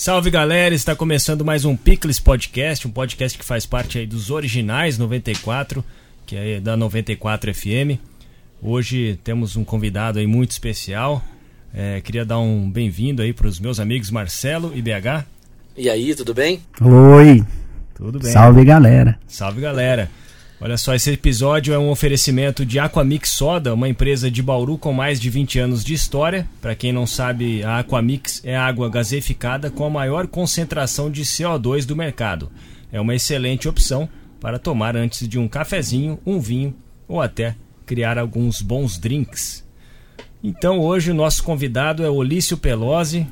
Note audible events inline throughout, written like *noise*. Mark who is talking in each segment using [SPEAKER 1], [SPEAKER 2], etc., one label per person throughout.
[SPEAKER 1] Salve galera, está começando mais um Picles Podcast, um podcast que faz parte aí dos originais 94, que é da 94 FM. Hoje temos um convidado aí muito especial. É, queria dar um bem-vindo aí para os meus amigos Marcelo e BH.
[SPEAKER 2] E aí, tudo bem?
[SPEAKER 3] Oi.
[SPEAKER 1] Tudo bem?
[SPEAKER 3] Salve galera.
[SPEAKER 1] Salve galera. Olha só, esse episódio é um oferecimento de Aquamix Soda, uma empresa de Bauru com mais de 20 anos de história. Para quem não sabe, a Aquamix é água gaseificada com a maior concentração de CO2 do mercado. É uma excelente opção para tomar antes de um cafezinho, um vinho ou até criar alguns bons drinks. Então hoje o nosso convidado é Olício Pelosi,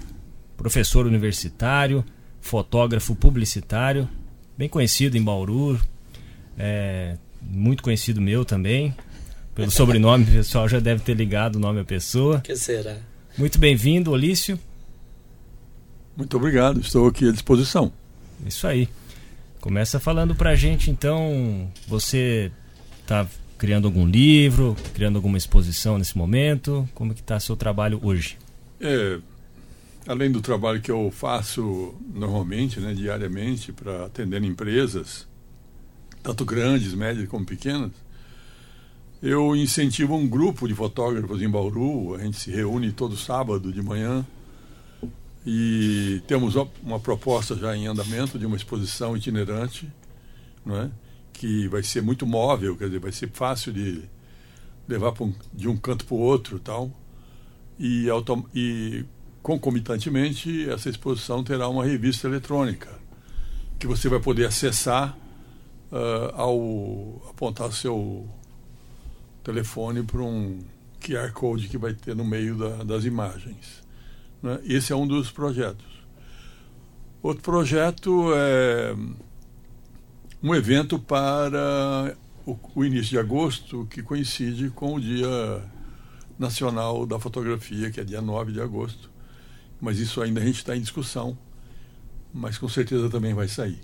[SPEAKER 1] professor universitário, fotógrafo publicitário, bem conhecido em Bauru, é, muito conhecido meu também. Pelo sobrenome, o pessoal já deve ter ligado o nome à pessoa.
[SPEAKER 2] que será?
[SPEAKER 1] Muito bem-vindo, Olício.
[SPEAKER 4] Muito obrigado, estou aqui à disposição.
[SPEAKER 1] Isso aí. Começa falando pra gente, então, você está criando algum livro, criando alguma exposição nesse momento? Como que está seu trabalho hoje?
[SPEAKER 4] É, além do trabalho que eu faço normalmente, né, diariamente, para atender empresas, tanto grandes, médias como pequenas, eu incentivo um grupo de fotógrafos em Bauru. A gente se reúne todo sábado de manhã e temos uma proposta já em andamento de uma exposição itinerante, não é? que vai ser muito móvel, quer dizer, vai ser fácil de levar um, de um canto para o outro tal. E, e concomitantemente, essa exposição terá uma revista eletrônica que você vai poder acessar ao apontar seu telefone para um QR Code que vai ter no meio da, das imagens. Né? Esse é um dos projetos. Outro projeto é um evento para o, o, início de agosto, que coincide com o Dia Nacional da Fotografia, que é dia 9 de agosto. Mas isso ainda a gente está em discussão, mas com certeza também vai sair.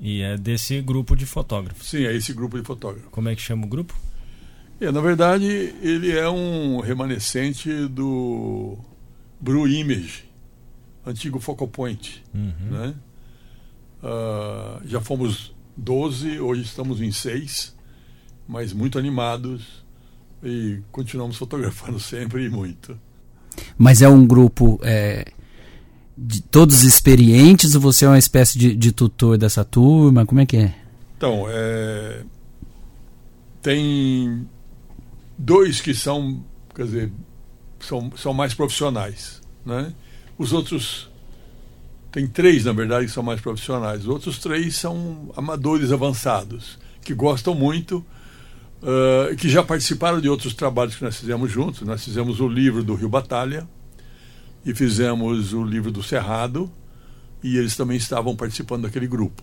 [SPEAKER 1] E é desse grupo de fotógrafos.
[SPEAKER 4] Sim, é esse grupo de fotógrafos.
[SPEAKER 1] Como é que chama o grupo?
[SPEAKER 4] É, na verdade, ele é um remanescente do Bru Image, antigo Focal Point. Uhum. Né? Uh, já fomos 12, hoje estamos em 6, mas muito animados e continuamos *laughs* fotografando sempre e muito.
[SPEAKER 3] Mas é um grupo é, de todos experientes ou você é uma espécie de, de tutor dessa turma? Como é que é?
[SPEAKER 4] Então, é, tem dois que são, quer dizer, são, são mais profissionais, né? Os outros tem três, na verdade, que são mais profissionais. Os outros três são amadores avançados, que gostam muito, uh, que já participaram de outros trabalhos que nós fizemos juntos. Nós fizemos o livro do Rio Batalha, e fizemos o livro do Cerrado e eles também estavam participando daquele grupo.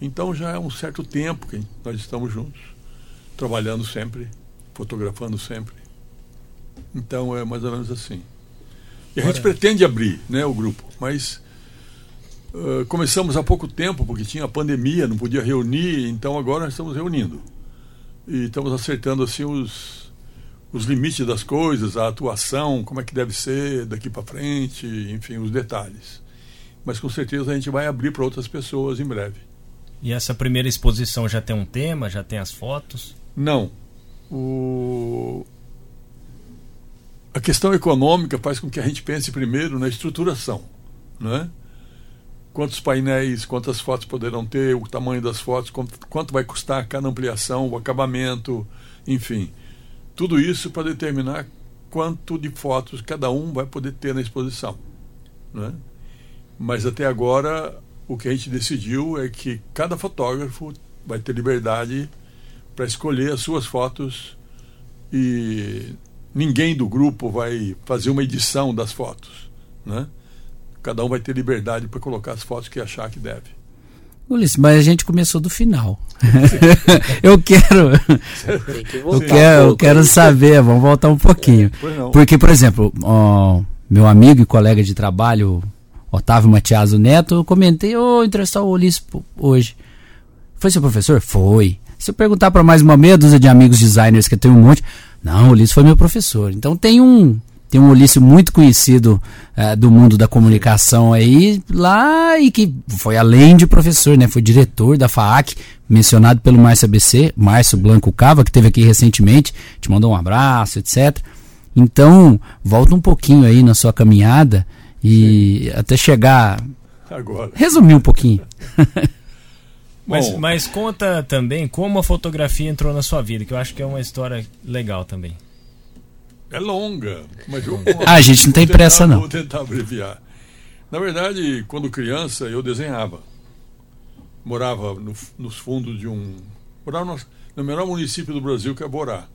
[SPEAKER 4] Então já é um certo tempo que nós estamos juntos, trabalhando sempre, fotografando sempre. Então é mais ou menos assim. E a gente pretende abrir né, o grupo, mas uh, começamos há pouco tempo, porque tinha a pandemia, não podia reunir, então agora nós estamos reunindo. E estamos acertando assim os, os limites das coisas, a atuação, como é que deve ser daqui para frente, enfim, os detalhes. Mas com certeza a gente vai abrir para outras pessoas em breve.
[SPEAKER 1] E essa primeira exposição já tem um tema, já tem as fotos?
[SPEAKER 4] Não. O... A questão econômica faz com que a gente pense primeiro na estruturação, né? Quantos painéis, quantas fotos poderão ter, o tamanho das fotos, quanto, quanto vai custar cada ampliação, o acabamento, enfim tudo isso para determinar quanto de fotos cada um vai poder ter na exposição. Né? Mas até agora, o que a gente decidiu é que cada fotógrafo vai ter liberdade para escolher as suas fotos e ninguém do grupo vai fazer uma edição das fotos. Né? Cada um vai ter liberdade para colocar as fotos que achar que deve.
[SPEAKER 3] Ulisses, mas a gente começou do final. *laughs* eu quero. eu quero, eu quero saber, vamos voltar um pouquinho. É, Porque, por exemplo, ó, meu amigo e colega de trabalho, Otávio Matiaso Neto, eu comentei, ô, oh, entrevistar o Ulisses hoje. Foi seu professor? Foi. Se eu perguntar para mais uma meia dúzia de amigos designers que eu tenho um monte, não, o Ulisses foi meu professor. Então tem um tem um Olício muito conhecido uh, do mundo da comunicação aí lá e que foi além de professor, né? Foi diretor da FAAC, mencionado pelo Márcio ABC, Márcio Blanco Cava, que teve aqui recentemente, te mandou um abraço, etc. Então, volta um pouquinho aí na sua caminhada e Sim. até chegar. Agora. Resumir um pouquinho. *laughs*
[SPEAKER 1] mas, mas conta também como a fotografia entrou na sua vida, que eu acho que é uma história legal também.
[SPEAKER 4] É longa, mas eu,
[SPEAKER 3] ah, a gente não tem
[SPEAKER 4] tentar,
[SPEAKER 3] pressa não.
[SPEAKER 4] Vou tentar abreviar. Na verdade, quando criança, eu desenhava. Morava no, nos fundos de um. Morava no, no menor município do Brasil, que é Borá.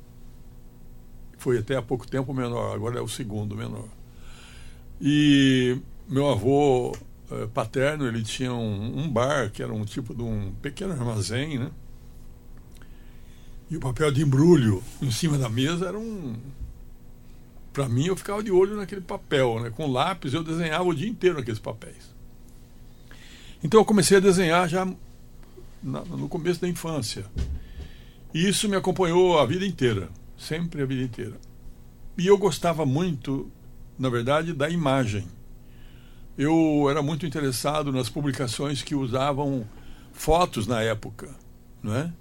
[SPEAKER 4] Foi até há pouco tempo o menor, agora é o segundo menor. E meu avô eh, paterno, ele tinha um, um, bar, que era um tipo de um pequeno armazém, né? E o papel de embrulho em cima da mesa era um, para mim, eu ficava de olho naquele papel, né? Com lápis, eu desenhava o dia inteiro naqueles papéis. Então, eu comecei a desenhar já na, no começo da infância. E isso me acompanhou a vida inteira, sempre a vida inteira. E eu gostava muito, na verdade, da imagem. Eu era muito interessado nas publicações que usavam fotos na época, né?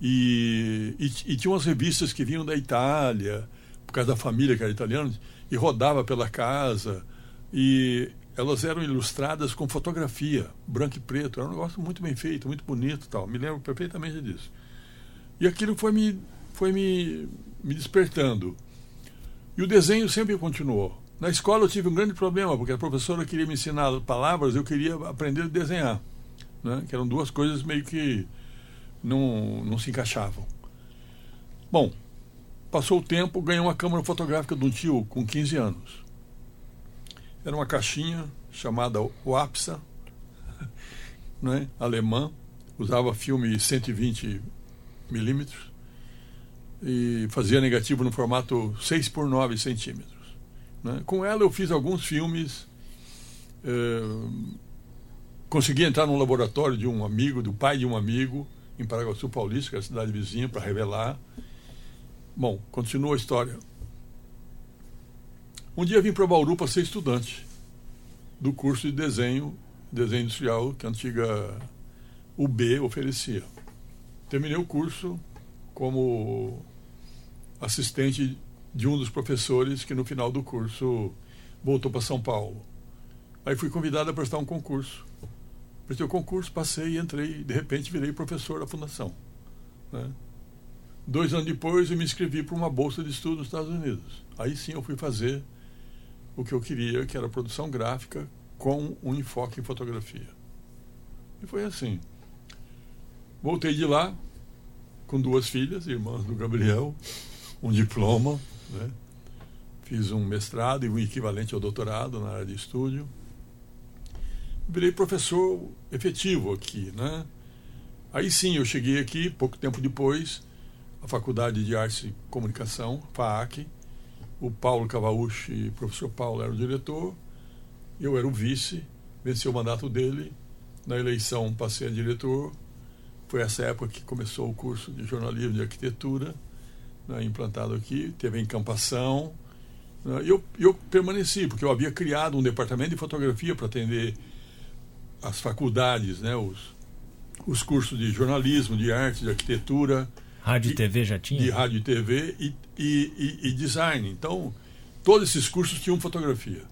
[SPEAKER 4] E, e, e tinha umas revistas que vinham da Itália, por causa da família que era italiana, e rodava pela casa. E elas eram ilustradas com fotografia, branco e preto. Era um negócio muito bem feito, muito bonito tal. Me lembro perfeitamente disso. E aquilo foi me, foi me, me despertando. E o desenho sempre continuou. Na escola eu tive um grande problema, porque a professora queria me ensinar palavras, eu queria aprender a desenhar. Né? Que eram duas coisas meio que não, não se encaixavam. Bom, Passou o tempo, ganhei uma câmera fotográfica de um tio com 15 anos. Era uma caixinha chamada Wapsa, *laughs* né, alemã, usava filme 120 milímetros e fazia negativo no formato 6 por 9 centímetros. Né. Com ela eu fiz alguns filmes, eh, consegui entrar no laboratório de um amigo, do pai de um amigo, em Paraguaçu Paulista, que é a cidade vizinha, para revelar. Bom, continua a história. Um dia vim para Bauru para ser estudante do curso de desenho, desenho industrial que a antiga UB oferecia. Terminei o curso como assistente de um dos professores que no final do curso voltou para São Paulo. Aí fui convidado a prestar um concurso. Prestei o concurso, passei e entrei, de repente virei professor da fundação. Né? Dois anos depois, eu me inscrevi para uma bolsa de estudo nos Estados Unidos. Aí sim eu fui fazer o que eu queria, que era produção gráfica com um enfoque em fotografia. E foi assim. Voltei de lá com duas filhas, irmãs do Gabriel, um diploma, né? fiz um mestrado e um equivalente ao doutorado na área de estúdio. Virei professor efetivo aqui, né? Aí sim eu cheguei aqui, pouco tempo depois, a Faculdade de Artes e Comunicação, FAAC. O Paulo Cavauchi, professor Paulo, era o diretor. Eu era o vice, venci o mandato dele. Na eleição passei a diretor. Foi essa época que começou o curso de jornalismo de arquitetura, né, implantado aqui. Teve a encampação. Né, eu, eu permaneci, porque eu havia criado um departamento de fotografia para atender as faculdades, né, os, os cursos de jornalismo, de arte, de arquitetura
[SPEAKER 1] Rádio e TV já tinha?
[SPEAKER 4] De rádio e TV e, e, e, design. Então, todos esses cursos tinham fotografia.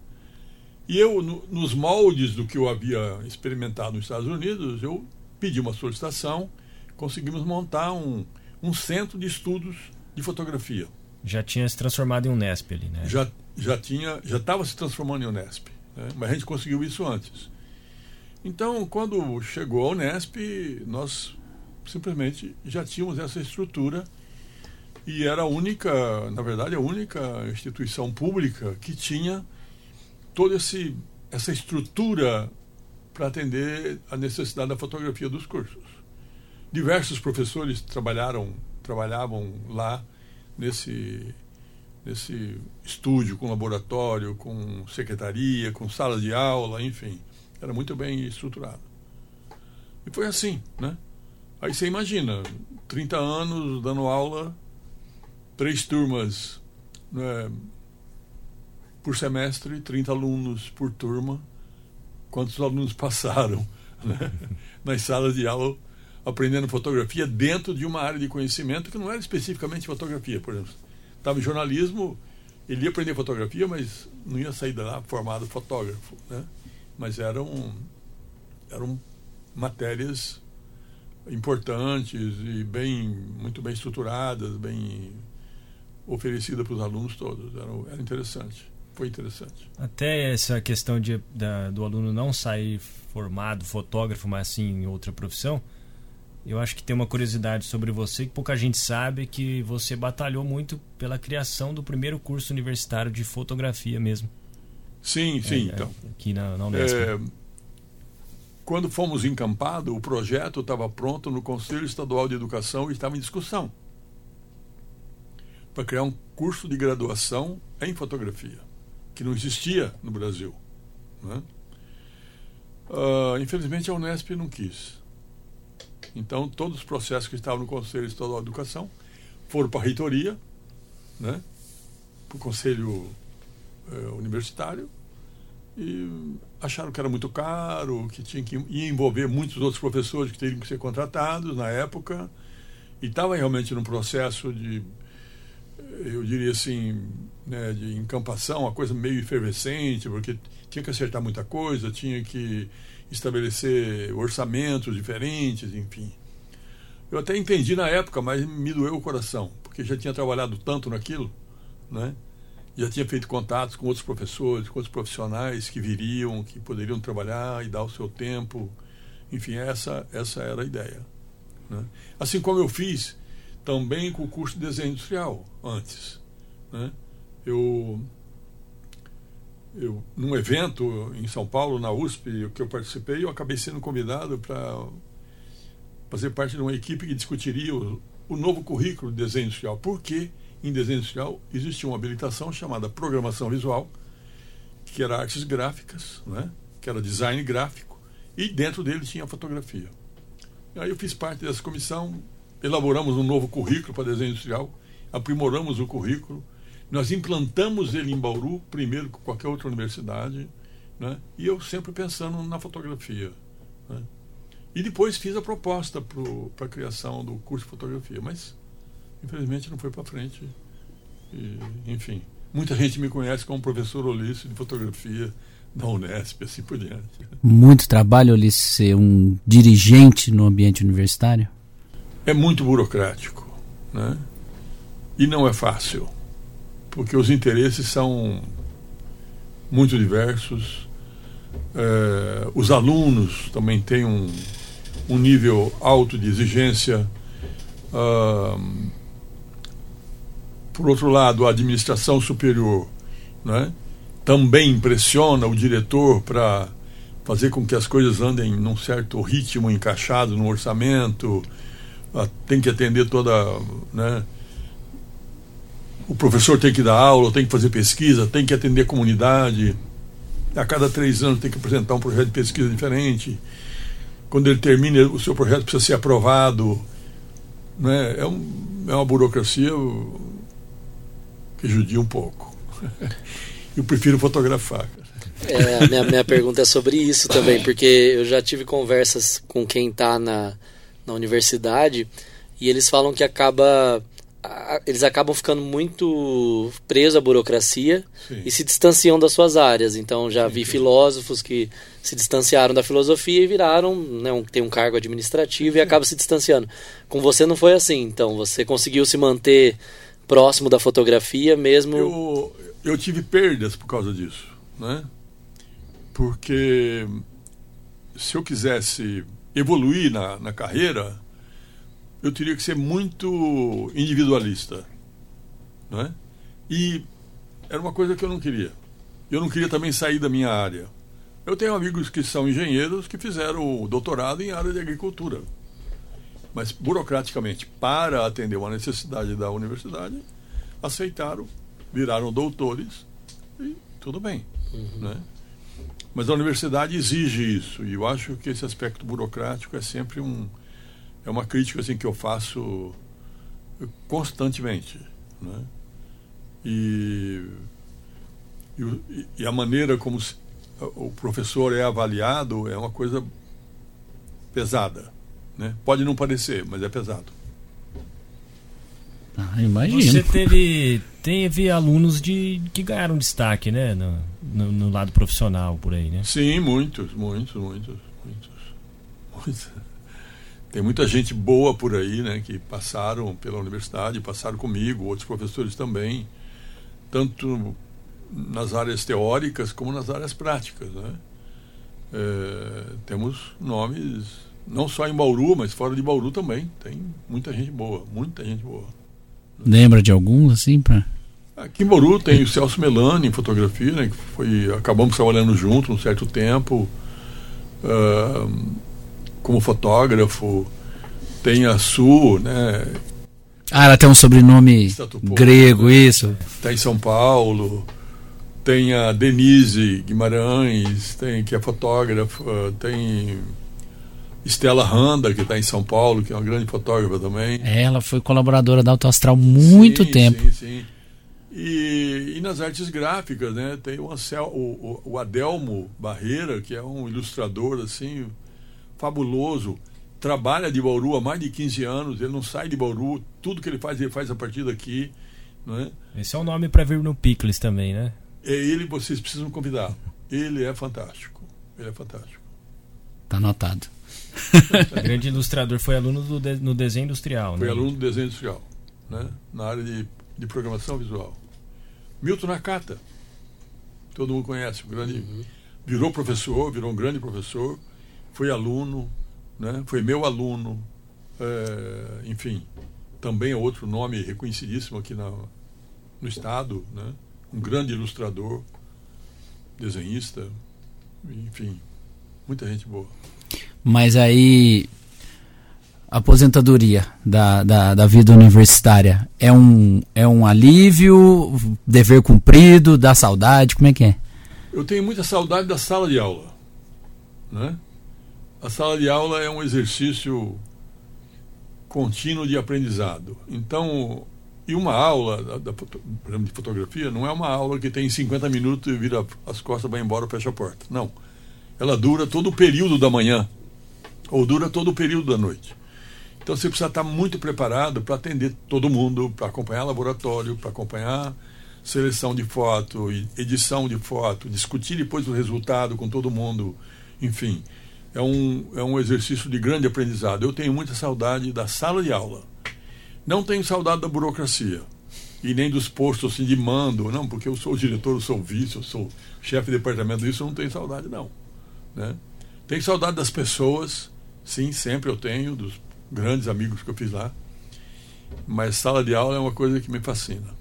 [SPEAKER 4] E eu, no, nos moldes do que eu havia experimentado nos Estados Unidos, eu pedi uma solicitação, conseguimos montar um, um centro de estudos de fotografia.
[SPEAKER 1] Já tinha se transformado em Unesp ali, né?
[SPEAKER 4] Já, já tinha, já estava se transformando em Unesp, né? mas a gente conseguiu isso antes. Então, quando chegou a Unesp, nós simplesmente já tínhamos essa estrutura e era a única, na verdade, a única instituição pública que tinha toda esse, essa estrutura para atender a necessidade da fotografia dos cursos. Diversos professores trabalharam, trabalhavam lá nesse nesse estúdio com laboratório, com secretaria, com sala de aula, enfim, era muito bem estruturado. E foi assim, né? Aí você imagina, 30 anos dando aula, três turmas né, por semestre, 30 alunos por turma. Quantos alunos passaram *laughs* né? nas salas de aula aprendendo fotografia dentro de uma área de conhecimento que não era especificamente fotografia, por exemplo. Estava em jornalismo, ele ia aprender fotografia, mas não ia sair de lá formado fotógrafo, né? Mas eram eram matérias importantes e bem muito bem estruturadas, bem oferecidas para os alunos todos. Era, era interessante, foi interessante.
[SPEAKER 1] Até essa questão de, da, do aluno não sair formado fotógrafo, mas sim em outra profissão, eu acho que tem uma curiosidade sobre você que pouca gente sabe que você batalhou muito pela criação do primeiro curso universitário de fotografia mesmo.
[SPEAKER 4] Sim, sim.
[SPEAKER 1] É,
[SPEAKER 4] então,
[SPEAKER 1] aqui na, na Unesp. É,
[SPEAKER 4] quando fomos encampados, o projeto estava pronto no Conselho Estadual de Educação e estava em discussão para criar um curso de graduação em fotografia, que não existia no Brasil. Né? Uh, infelizmente, a Unesp não quis. Então, todos os processos que estavam no Conselho Estadual de Educação foram para a reitoria, né, para o Conselho eh, Universitário, e acharam que era muito caro, que tinha que envolver muitos outros professores que teriam que ser contratados na época, e estava realmente num processo de, eu diria assim, né, de encampação, uma coisa meio efervescente, porque tinha que acertar muita coisa, tinha que estabelecer orçamentos diferentes, enfim. Eu até entendi na época, mas me doeu o coração, porque já tinha trabalhado tanto naquilo, né? Já tinha feito contatos com outros professores, com outros profissionais que viriam, que poderiam trabalhar e dar o seu tempo. Enfim, essa, essa era a ideia. Né? Assim como eu fiz também com o curso de desenho industrial antes. Né? Eu eu, num evento em São Paulo, na USP, que eu participei, eu acabei sendo convidado para fazer parte de uma equipe que discutiria o, o novo currículo de desenho industrial. Porque em desenho industrial existia uma habilitação chamada programação visual, que era artes gráficas, né? que era design gráfico, e dentro dele tinha fotografia. E aí eu fiz parte dessa comissão, elaboramos um novo currículo para desenho industrial, aprimoramos o currículo, nós implantamos ele em Bauru, primeiro que qualquer outra universidade, né? e eu sempre pensando na fotografia. Né? E depois fiz a proposta para a criação do curso de fotografia, mas infelizmente não foi para frente. E, enfim, muita gente me conhece como professor Ulisses de fotografia da Unesp, assim por diante.
[SPEAKER 3] Muito trabalho, Ulisses, ser um dirigente no ambiente universitário?
[SPEAKER 4] É muito burocrático, né? E não é fácil porque os interesses são muito diversos. É, os alunos também têm um, um nível alto de exigência. Por outro lado, a administração superior né, também impressiona o diretor para fazer com que as coisas andem num certo ritmo encaixado no orçamento, tem que atender toda. Né, o professor tem que dar aula, tem que fazer pesquisa, tem que atender a comunidade. A cada três anos tem que apresentar um projeto de pesquisa diferente. Quando ele termina, o seu projeto precisa ser aprovado. Né? É, um, é uma burocracia que judia um pouco. *laughs* eu prefiro fotografar.
[SPEAKER 2] É, a minha, minha pergunta é sobre isso também, porque eu já tive conversas com quem está na, na universidade e eles falam que acaba eles acabam ficando muito presos à burocracia Sim. e se distanciam das suas áreas. Então já vi filósofos que se distanciaram da filosofia e viraram, né, um, tem um cargo administrativo e acaba se distanciando. Com você não foi assim, então você conseguiu se manter próximo da fotografia mesmo.
[SPEAKER 4] Eu, eu tive perdas por causa disso, né? Porque se eu quisesse evoluir na, na carreira, eu teria que ser muito individualista. Não é? E era uma coisa que eu não queria. Eu não queria também sair da minha área. Eu tenho amigos que são engenheiros que fizeram doutorado em área de agricultura. Mas, burocraticamente, para atender uma necessidade da universidade, aceitaram, viraram doutores e tudo bem. Uhum. Né? Mas a universidade exige isso, e eu acho que esse aspecto burocrático é sempre um, é uma crítica assim que eu faço constantemente, né? E E, e a maneira como o professor é avaliado é uma coisa pesada. Né? Pode não parecer, mas é pesado.
[SPEAKER 3] Ah, imagino.
[SPEAKER 1] Você teve, teve alunos de, que ganharam destaque, né? No, no, no, lado profissional por aí, né?
[SPEAKER 4] Sim, muitos, muitos, muitos, muitos. muitos. Tem muita gente boa por aí, né? Que passaram pela universidade, passaram comigo, outros professores também. Tanto nas áreas teóricas como nas áreas práticas, né? É, temos nomes não só em Bauru, mas fora de Bauru também. Tem muita gente boa, muita gente boa.
[SPEAKER 3] Lembra de algum assim para?
[SPEAKER 4] Aqui em Bauru tem o Celso Melani em fotografia, né? Que foi acabamos trabalhando junto um certo tempo uh, como fotógrafo. Tem a Su, né?
[SPEAKER 3] Ah, ela tem um sobrenome grego, isso.
[SPEAKER 4] Está em São Paulo. Tem a Denise Guimarães, tem que é fotógrafa, tem Estela Randa, que está em São Paulo, que é uma grande fotógrafa também.
[SPEAKER 3] Ela foi colaboradora da Autoastral muito
[SPEAKER 4] sim,
[SPEAKER 3] tempo.
[SPEAKER 4] Sim, sim. E, e, nas artes gráficas, né? Tem o, Ansel, o, o, Adelmo Barreira, que é um ilustrador assim fabuloso. Trabalha de Bauru há mais de 15 anos, ele não sai de Bauru, tudo que ele faz, ele faz a partir daqui. Né?
[SPEAKER 1] Esse é um nome para vir no Picles também, né?
[SPEAKER 4] É ele, vocês precisam convidar. Ele é fantástico. Ele é fantástico.
[SPEAKER 3] Tá anotado.
[SPEAKER 1] o grande ilustrador foi aluno do de, no desenho industrial,
[SPEAKER 4] Foi
[SPEAKER 1] né?
[SPEAKER 4] aluno do desenho industrial, né? Na área de, de programação visual. Milton Nakata. Todo mundo conhece, o grande uhum. virou professor, virou um grande professor, foi aluno, né? Foi meu aluno, é, enfim, também é outro nome reconhecidíssimo aqui na, no estado, né? Um grande ilustrador, desenhista, enfim, muita gente boa.
[SPEAKER 3] Mas aí, aposentadoria da, da, da, vida universitária é um, é um alívio, dever cumprido, dá saudade, como é que é?
[SPEAKER 4] Eu tenho muita saudade da sala de aula. Né? A sala de aula é um exercício contínuo de aprendizado. Então, e uma aula, da, da, por exemplo, de fotografia, não é uma aula que tem 50 minutos e vira as costas, vai embora, fecha a porta. Não. Ela dura todo o período da manhã ou dura todo o período da noite. Então você precisa estar muito preparado para atender todo mundo, para acompanhar laboratório, para acompanhar seleção de foto, edição de foto, discutir depois o resultado com todo mundo, enfim. É um, é um exercício de grande aprendizado. Eu tenho muita saudade da sala de aula. Não tenho saudade da burocracia e nem dos postos assim, de mando, não, porque eu sou diretor, eu sou vice, eu sou chefe de departamento, isso eu não tenho saudade, não. Né? Tenho saudade das pessoas, Sim, sempre eu tenho, dos grandes amigos que eu fiz lá. Mas sala de aula é uma coisa que me fascina.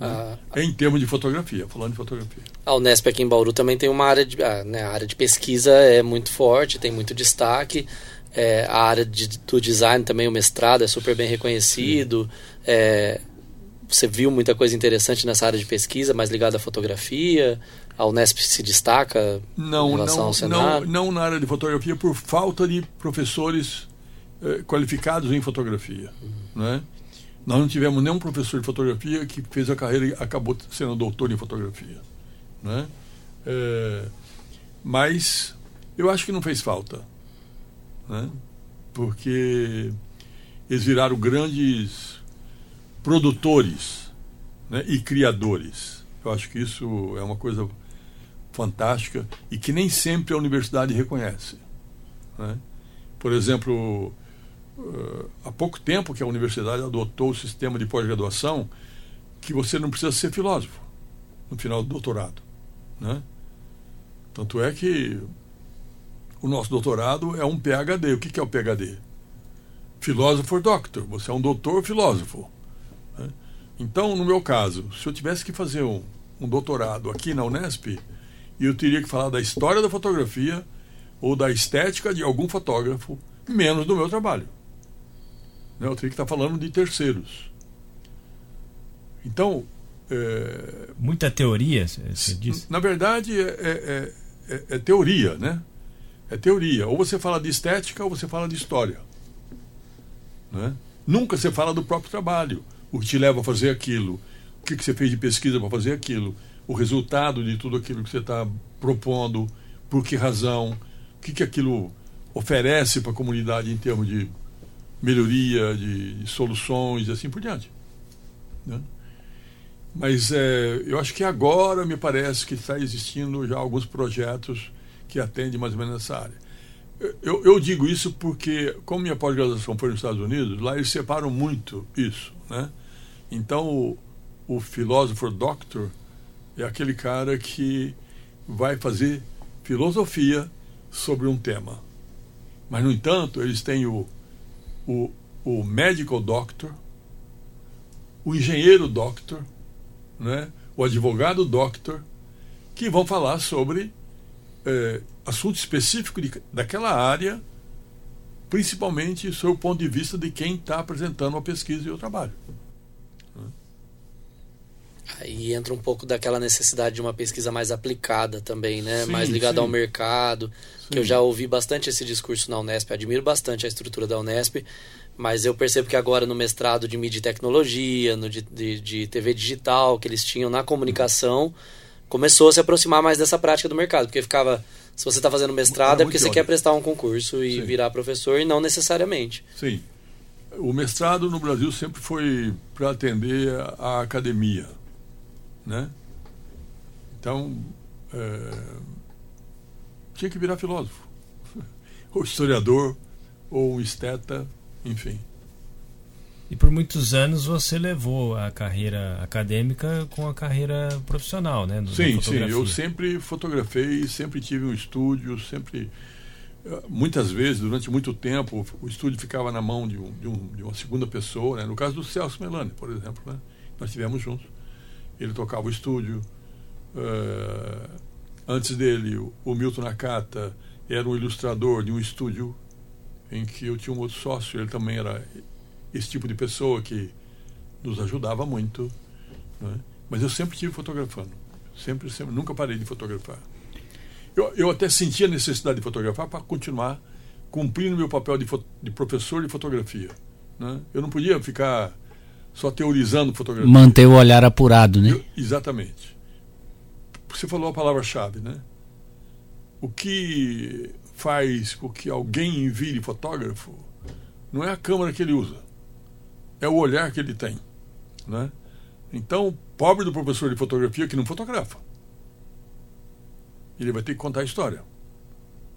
[SPEAKER 4] Ah, em termos de fotografia, falando de fotografia.
[SPEAKER 2] A Unesp aqui em Bauru também tem uma área de, ah, né, a área de pesquisa é muito forte, tem muito destaque. É, a área de, do design também, o mestrado é super bem reconhecido. É, você viu muita coisa interessante nessa área de pesquisa, mais ligada à fotografia? A Unesp se destaca
[SPEAKER 4] não, em relação não, ao cenário? Não, não na área de fotografia por falta de professores eh, qualificados em fotografia. Uhum. Né? Nós não tivemos nenhum professor de fotografia que fez a carreira e acabou sendo doutor em fotografia. Né? É, mas eu acho que não fez falta. Né? Porque eles viraram grandes produtores né? e criadores. Eu acho que isso é uma coisa fantástica e que nem sempre a universidade reconhece. Né? Por exemplo, uh, há pouco tempo que a universidade adotou o sistema de pós-graduação que você não precisa ser filósofo no final do doutorado. Né? Tanto é que o nosso doutorado é um PhD. O que é o PhD? Filósofo doctor. Você é um doutor filósofo. Né? Então, no meu caso, se eu tivesse que fazer um, um doutorado aqui na Unesp, e eu teria que falar da história da fotografia ou da estética de algum fotógrafo, menos do meu trabalho. Né, eu teria que estar falando de terceiros. Então. É...
[SPEAKER 1] Muita teoria, você disse?
[SPEAKER 4] Na verdade, é, é, é, é, teoria, né? É teoria. Ou você fala de estética ou você fala de história. Né? Nunca você fala do próprio trabalho. O que te leva a fazer aquilo. O que, que você fez de pesquisa para fazer aquilo o resultado de tudo aquilo que você está propondo, por que razão, o que, que aquilo oferece para a comunidade em termos de melhoria, de, de soluções e assim por diante. Né? Mas é, eu acho que agora me parece que está existindo já alguns projetos que atendem mais ou menos nessa área. Eu, eu digo isso porque, como minha pós-graduação foi nos Estados Unidos, lá eles separam muito isso. Né? Então, o, o filósofo doctor é aquele cara que vai fazer filosofia sobre um tema. Mas, no entanto, eles têm o, o, o medical doctor, o engenheiro doctor, né? o advogado doctor, que vão falar sobre é, assunto específico de, daquela área, principalmente sob o ponto de vista de quem está apresentando a pesquisa e o trabalho.
[SPEAKER 2] Aí entra um pouco daquela necessidade de uma pesquisa mais aplicada também, né? Sim, mais ligada sim. ao mercado. Sim. Que eu já ouvi bastante esse discurso na Unesp, admiro bastante a estrutura da Unesp, mas eu percebo que agora no mestrado de mídia e tecnologia, no de, de, de TV digital que eles tinham na comunicação, começou a se aproximar mais dessa prática do mercado, porque ficava se você está fazendo mestrado é, é porque você quer prestar um concurso e Sim. virar professor e não necessariamente.
[SPEAKER 4] Sim. O mestrado no Brasil sempre foi para atender a academia, né? Então, é, tinha que virar filósofo, *laughs* ou historiador, ou um esteta, enfim.
[SPEAKER 1] E por muitos anos você levou a carreira acadêmica com a carreira profissional, né?
[SPEAKER 4] sim, sim. Eu sempre fotografei, sempre tive um estúdio, sempre. Eh, muitas vezes, durante muito tempo, o estúdio ficava na mão de, um, de, um, de uma segunda pessoa. Né? No caso do Celso Melani, por exemplo, né? nós estivemos juntos. Ele tocava o estúdio. Uh, antes dele, o Milton Nakata era um ilustrador de um estúdio em que eu tinha um outro sócio. Ele também era esse tipo de pessoa que nos ajudava muito. Né? Mas eu sempre estive fotografando. Sempre, sempre, nunca parei de fotografar. Eu, eu até sentia a necessidade de fotografar para continuar cumprindo meu papel de, de professor de fotografia. Né? Eu não podia ficar só teorizando fotografia.
[SPEAKER 3] Manter o olhar apurado, né? Eu,
[SPEAKER 4] exatamente. Você falou a palavra-chave, né? O que faz com que alguém vire fotógrafo não é a câmera que ele usa, é o olhar que ele tem. Né? Então, pobre do professor de fotografia que não fotografa. Ele vai ter que contar a história.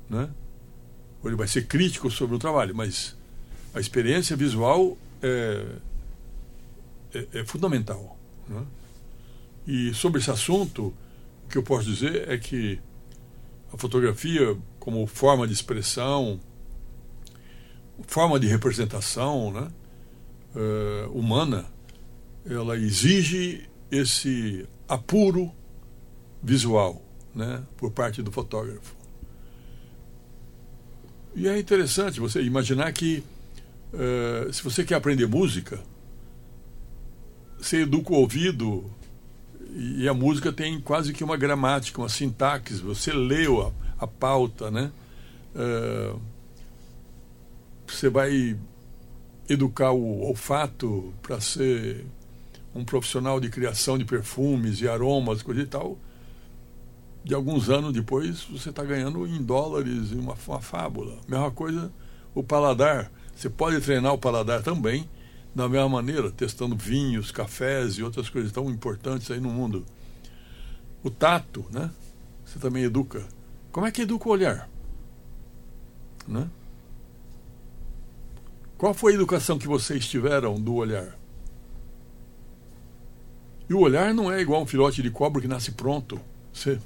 [SPEAKER 4] Né? Ou ele vai ser crítico sobre o trabalho, mas a experiência visual é, é, é fundamental. Né? E sobre esse assunto, o que eu posso dizer é que a fotografia, como forma de expressão, forma de representação, né? uh, humana, ela exige esse apuro visual né, por parte do fotógrafo. E é interessante você imaginar que uh, se você quer aprender música, você educa o ouvido e a música tem quase que uma gramática, uma sintaxe. Você leu a, a pauta, né? Uh, você vai educar o olfato para ser um profissional de criação de perfumes e aromas, coisa e tal, de alguns anos depois você está ganhando em dólares uma, uma fábula. Mesma coisa o paladar. Você pode treinar o paladar também da mesma maneira, testando vinhos, cafés e outras coisas tão importantes aí no mundo. O tato, né? Você também educa. Como é que educa o olhar? Né? Qual foi a educação que vocês tiveram do olhar? E o olhar não é igual um filhote de cobra que nasce pronto. Você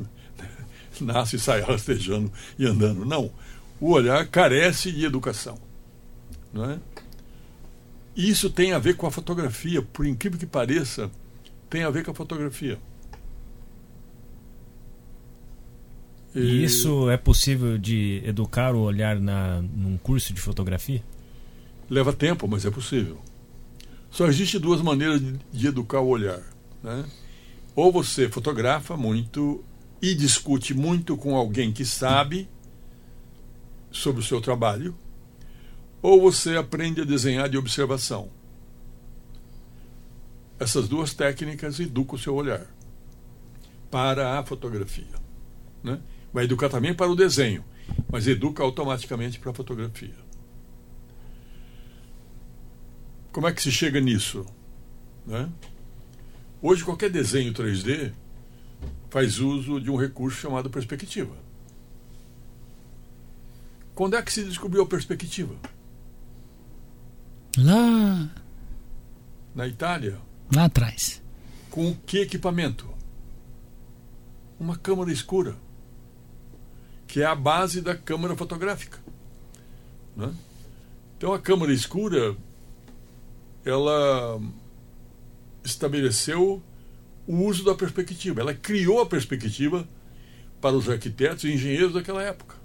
[SPEAKER 4] *laughs* nasce e sai rastejando e andando. Não. O olhar carece de educação. Não é? E isso tem a ver com a fotografia, por incrível que pareça, tem a ver com a fotografia.
[SPEAKER 1] E isso é possível de educar o olhar na, num curso de fotografia?
[SPEAKER 4] Leva tempo, mas é possível. Só existe duas maneiras de, de educar o olhar. Né? Ou você fotografa muito e discute muito com alguém que sabe sobre o seu trabalho, ou você aprende a desenhar de observação. Essas duas técnicas educam o seu olhar. para a fotografia. Né? Vai educar também para o desenho, mas educa automaticamente para a fotografia. Como é que se chega nisso? Né? Hoje, qualquer desenho 3D faz uso de um recurso chamado perspectiva. Quando é que se descobriu a perspectiva?
[SPEAKER 3] Lá.
[SPEAKER 4] Na Itália.
[SPEAKER 3] Lá atrás.
[SPEAKER 4] Com que equipamento? Uma câmera escura, que é a base da câmera fotográfica. Né? Então a câmera escura, ela estabeleceu o uso da perspectiva. Ela criou a perspectiva para os arquitetos e engenheiros daquela época.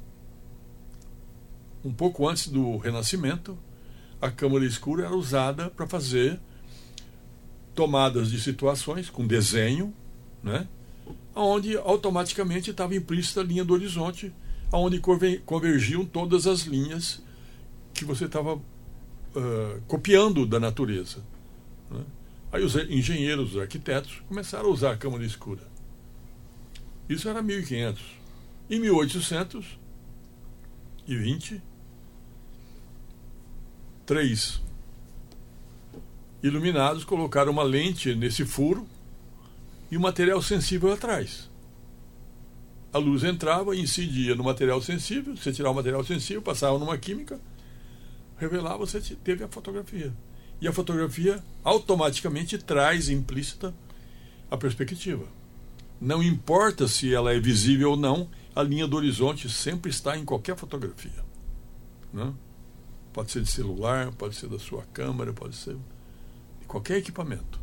[SPEAKER 4] Um pouco antes do Renascimento, a câmara escura era usada para fazer tomadas de situações com desenho, né? onde automaticamente estava implícita a linha do horizonte, onde convergiam todas as linhas que você estava uh, copiando da natureza. Né? Aí os engenheiros, os arquitetos, começaram a usar a câmara escura. Isso era 1500. Em 1820, três iluminados colocaram uma lente nesse furo e um material sensível atrás. A luz entrava incidia no material sensível, você tirava o material sensível, passava numa química, revelava, você teve a fotografia e a fotografia automaticamente traz implícita a perspectiva. Não importa se ela é visível ou não, a linha do horizonte sempre está em qualquer fotografia. Né? Pode ser de celular, pode ser da sua câmera, pode ser de qualquer equipamento.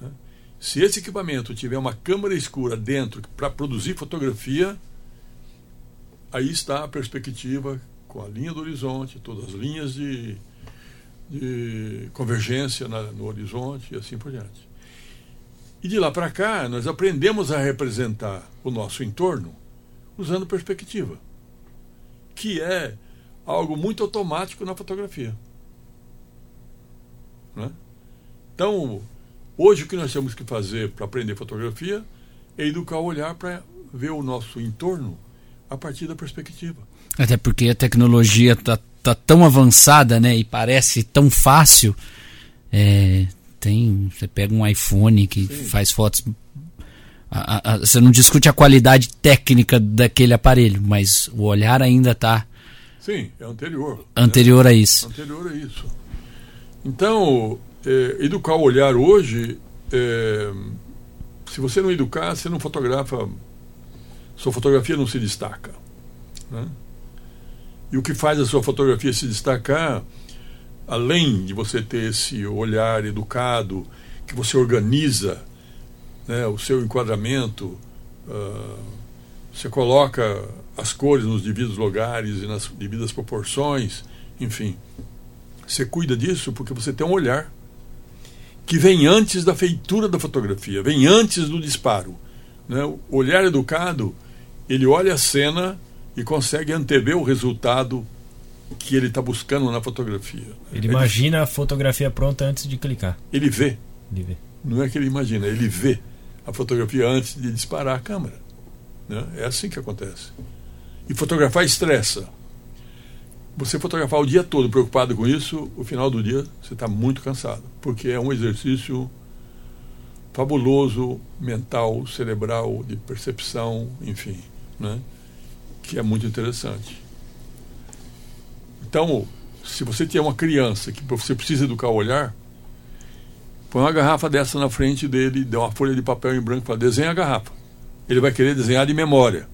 [SPEAKER 4] Né? Se esse equipamento tiver uma câmera escura dentro para produzir fotografia, aí está a perspectiva com a linha do horizonte, todas as linhas de, de convergência na, no horizonte e assim por diante. E de lá para cá, nós aprendemos a representar o nosso entorno usando perspectiva, que é algo muito automático na fotografia. Né? Então, hoje o que nós temos que fazer para aprender fotografia é educar o olhar para ver o nosso entorno a partir da perspectiva.
[SPEAKER 3] Até porque a tecnologia está tá tão avançada, né? E parece tão fácil. É, tem, você pega um iPhone que Sim. faz fotos. A, a, você não discute a qualidade técnica daquele aparelho, mas o olhar ainda está.
[SPEAKER 4] Sim, é anterior.
[SPEAKER 3] Anterior né? a isso.
[SPEAKER 4] Anterior a isso. Então, é, educar o olhar hoje, é, se você não educar, você não fotografa, sua fotografia não se destaca. Né? E o que faz a sua fotografia se destacar, além de você ter esse olhar educado, que você organiza né, o seu enquadramento, uh, você coloca as cores nos devidos lugares e nas devidas proporções, enfim. Você cuida disso porque você tem um olhar que vem antes da feitura da fotografia, vem antes do disparo. Né? O olhar educado, ele olha a cena e consegue antever o resultado que ele está buscando na fotografia.
[SPEAKER 1] Ele imagina a fotografia pronta antes de clicar.
[SPEAKER 4] Ele vê.
[SPEAKER 1] Ele vê.
[SPEAKER 4] Não é que ele imagina, ele vê a fotografia antes de disparar a câmera. Né? É assim que acontece. E fotografar estressa. Você fotografar o dia todo preocupado com isso, o final do dia você está muito cansado, porque é um exercício fabuloso, mental, cerebral, de percepção, enfim. Né? que é muito interessante. Então, se você tem uma criança que você precisa educar o olhar, põe uma garrafa dessa na frente dele, dê uma folha de papel em branco para desenha a garrafa. Ele vai querer desenhar de memória,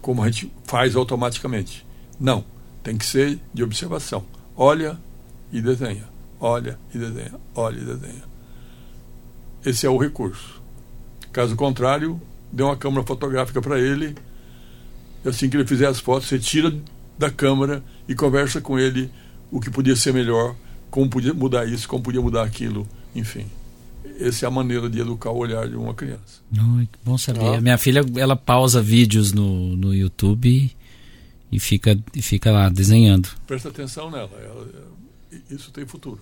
[SPEAKER 4] como a gente faz automaticamente. Não, tem que ser de observação. Olha e desenha. Olha e desenha. Olha e desenha. Esse é o recurso. Caso contrário, dê uma câmera fotográfica para ele e assim que ele fizer as fotos, você tira da câmera e conversa com ele o que podia ser melhor, como podia mudar isso, como podia mudar aquilo, enfim. Essa é a maneira de educar o olhar de uma criança.
[SPEAKER 3] Oh, bom saber. Ah. Minha filha, ela pausa vídeos no, no YouTube e, fica, e fica lá desenhando.
[SPEAKER 4] Presta atenção nela. Ela, isso tem futuro.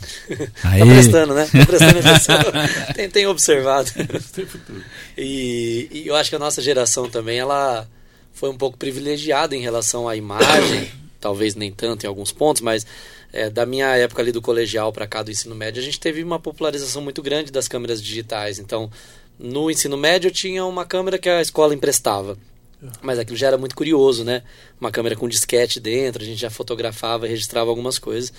[SPEAKER 4] *laughs*
[SPEAKER 2] Aí. Tá prestando, né? Tá prestando *laughs* atenção. tem, tem observado. e, e eu acho que a nossa geração também, ela foi um pouco privilegiada em relação à imagem, talvez nem tanto em alguns pontos, mas é, da minha época ali do colegial para cá do ensino médio, a gente teve uma popularização muito grande das câmeras digitais. Então, no ensino médio eu tinha uma câmera que a escola emprestava. Mas aquilo já era muito curioso, né? Uma câmera com disquete dentro, a gente já fotografava e registrava algumas coisas.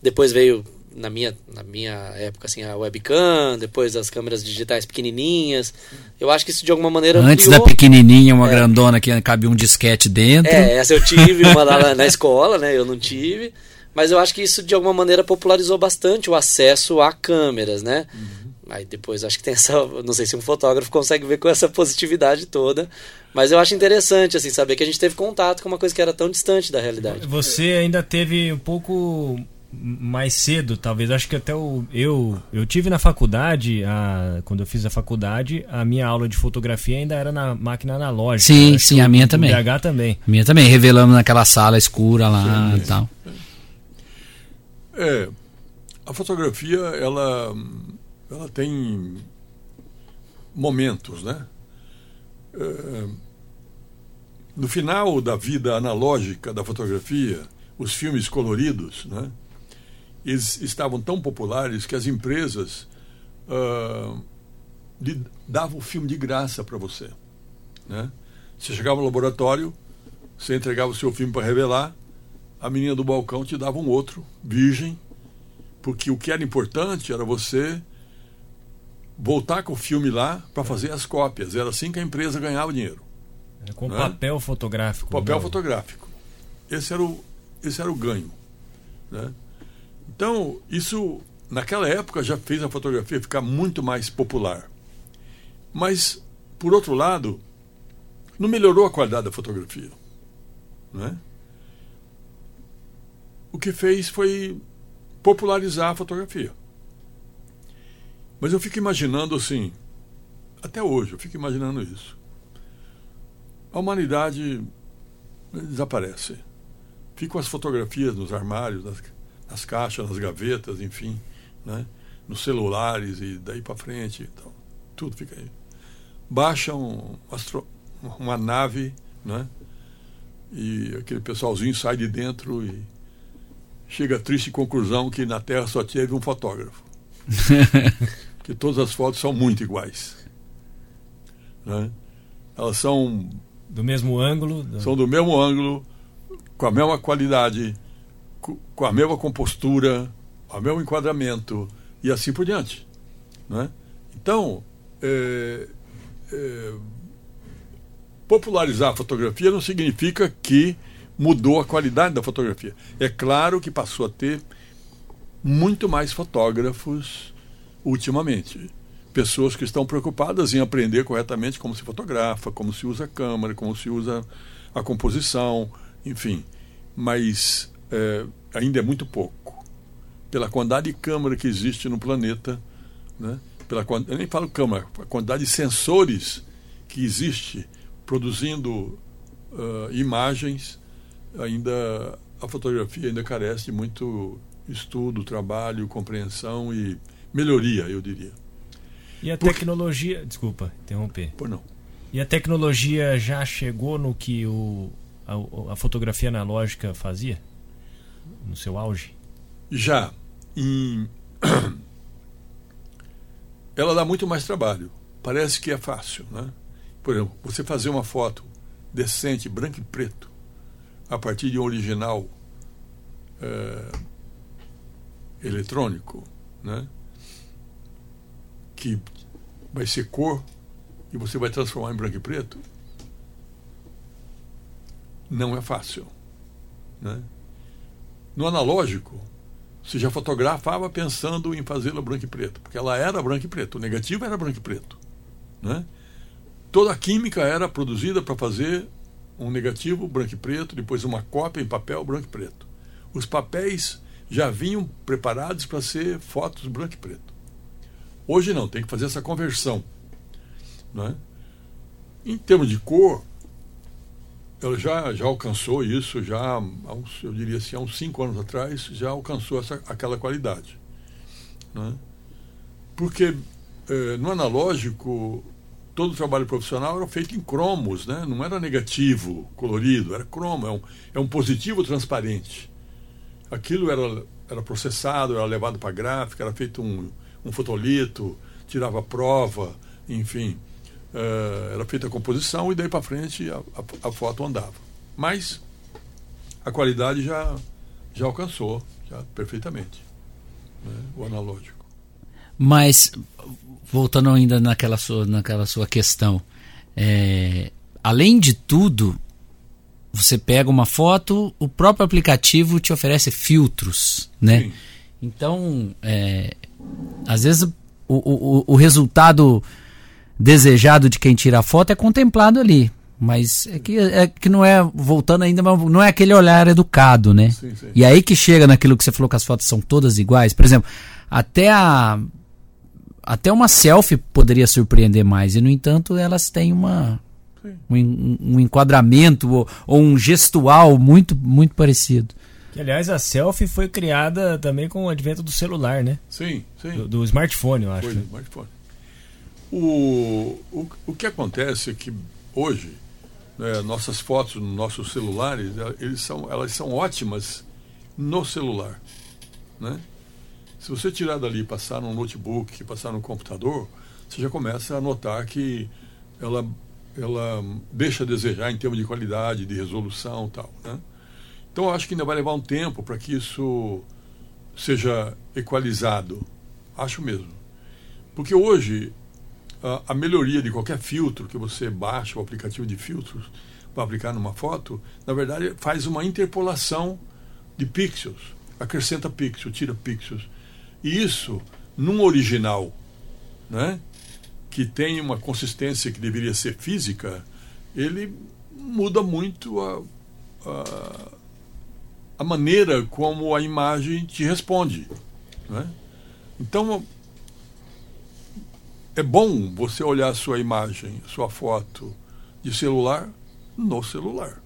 [SPEAKER 2] Depois veio na minha, na minha época, assim, a webcam, depois as câmeras digitais pequenininhas. Eu acho que isso de alguma maneira.
[SPEAKER 3] Antes da pequenininha, uma é. grandona que cabe um disquete dentro.
[SPEAKER 2] É, essa eu tive, uma lá na escola, né? Eu não tive. Mas eu acho que isso de alguma maneira popularizou bastante o acesso a câmeras, né? Uhum. Aí depois acho que tem essa. *laughs* Não sei se um fotógrafo consegue ver com essa positividade toda. Mas eu acho interessante, assim, saber que a gente teve contato com uma coisa que era tão distante da realidade.
[SPEAKER 1] Você ainda teve um pouco mais cedo, talvez. Acho que até o, eu eu tive na faculdade, a, quando eu fiz a faculdade, a minha aula de fotografia ainda era na máquina analógica.
[SPEAKER 3] Sim, sim, a minha também.
[SPEAKER 1] BH também.
[SPEAKER 3] A minha também. Revelamos naquela sala escura lá sim, e tal.
[SPEAKER 4] É, a fotografia ela ela tem momentos, né? É, no final da vida analógica da fotografia, os filmes coloridos, né? eles estavam tão populares que as empresas uh, davam o filme de graça para você. Né? Você chegava no laboratório, você entregava o seu filme para revelar, a menina do balcão te dava um outro, virgem, porque o que era importante era você voltar com o filme lá para fazer as cópias. Era assim que a empresa ganhava dinheiro.
[SPEAKER 1] É com né? papel fotográfico.
[SPEAKER 4] Papel não. fotográfico. Esse era o, esse era o ganho. Né? Então, isso, naquela época, já fez a fotografia ficar muito mais popular. Mas, por outro lado, não melhorou a qualidade da fotografia. Né? O que fez foi popularizar a fotografia. Mas eu fico imaginando assim, até hoje, eu fico imaginando isso. A humanidade desaparece. Ficam as fotografias nos armários, nas, nas caixas, nas gavetas, enfim, né? nos celulares e daí para frente. Então, tudo fica aí. Baixa um, uma nave, né? e aquele pessoalzinho sai de dentro e chega à triste conclusão que na Terra só teve um fotógrafo. *laughs* que todas as fotos são muito iguais. Né? Elas são.
[SPEAKER 1] Do mesmo ângulo?
[SPEAKER 4] Do... São do mesmo ângulo, com a mesma qualidade com a mesma compostura, o mesmo enquadramento e assim por diante. Né? Então, é, é, popularizar a fotografia não significa que mudou a qualidade da fotografia. É claro que passou a ter muito mais fotógrafos ultimamente. Pessoas que estão preocupadas em aprender corretamente como se fotografa, como se usa a câmera, como se usa a composição, enfim. Mas é, ainda é muito pouco. Pela quantidade de câmera que existe no planeta, né? Pela, eu nem falo câmera, a quantidade de sensores que existe produzindo uh, imagens, ainda a fotografia ainda carece de muito estudo, trabalho, compreensão e melhoria, eu diria.
[SPEAKER 1] E a Porque... tecnologia, desculpa, interromper.
[SPEAKER 4] Por não.
[SPEAKER 1] E a tecnologia já chegou no que o, a, a fotografia analógica fazia? no seu auge?
[SPEAKER 4] Já. Em... *clears throat* Ela dá muito mais trabalho. Parece que é fácil, né? Por exemplo, você fazer uma foto decente, branco e preto, a partir de um original é, eletrônico, né? Que vai ser cor e você vai transformar em branco e preto, não é fácil, né? No analógico, você já fotografava pensando em fazê-la branco e preto, porque ela era branco e preto, o negativo era branco e preto. Né? Toda a química era produzida para fazer um negativo branco e preto, depois uma cópia em papel branco e preto. Os papéis já vinham preparados para ser fotos branco e preto. Hoje não, tem que fazer essa conversão. Né? Em termos de cor, ela já, já alcançou isso, já, eu diria assim, há uns cinco anos atrás, já alcançou essa, aquela qualidade. Né? Porque eh, no analógico, todo o trabalho profissional era feito em cromos, né? não era negativo, colorido, era cromo, é um, é um positivo transparente. Aquilo era, era processado, era levado para a gráfica, era feito um, um fotolito, tirava prova, enfim. Uh, era feita a composição e daí para frente a, a, a, foto andava. Mas a qualidade já, já alcançou já perfeitamente né, o analógico.
[SPEAKER 3] Mas voltando ainda naquela sua, naquela sua questão, é, além de tudo, você pega uma foto, o próprio aplicativo te oferece filtros, né? Sim. Então, é, às vezes o, o, o resultado desejado de quem tira a foto é contemplado ali. Mas é que, é que não é, voltando ainda, não é aquele olhar educado, né? Sim, sim. E aí que chega naquilo que você falou que as fotos são todas iguais. Por exemplo, até a. Até uma selfie poderia surpreender mais, e no entanto elas têm uma, um, um, enquadramento ou, ou, um gestual muito, muito parecido.
[SPEAKER 1] Que, aliás, a selfie foi criada também com o advento do celular, né?
[SPEAKER 4] Sim, sim.
[SPEAKER 1] Do, do smartphone, eu acho. Foi do
[SPEAKER 4] smartphone. O, o, o que acontece é que hoje né, nossas fotos nos nossos celulares eles são, elas são ótimas no celular. Né? Se você tirar dali e passar no notebook, passar no computador, você já começa a notar que ela, ela deixa a desejar em termos de qualidade, de resolução tal. Né? Então eu acho que ainda vai levar um tempo para que isso seja equalizado. Acho mesmo. Porque hoje a, a, melhoria de qualquer filtro que você baixa, o aplicativo de filtros, para aplicar numa foto, na verdade faz uma interpolação de pixels, acrescenta pixels, tira pixels. Isso, num original, né, que tem uma consistência que deveria ser física, ele muda muito a, a, a maneira como a imagem te responde. Né? Então, é bom você olhar a sua imagem, sua foto de celular no celular.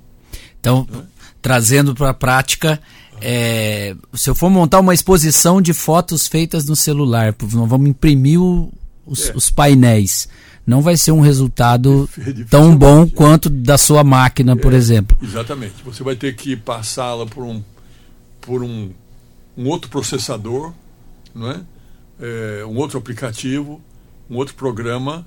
[SPEAKER 3] Então, né? trazendo para a prática, é, se eu for montar uma exposição de fotos feitas no celular, vamos imprimir o, os, é. os, painéis, não vai ser um resultado *laughs* tão bom quanto da sua máquina, por é, exemplo.
[SPEAKER 4] Exatamente. Você vai ter que passá-la por um por um, um outro processador, não é? é um outro aplicativo um outro programa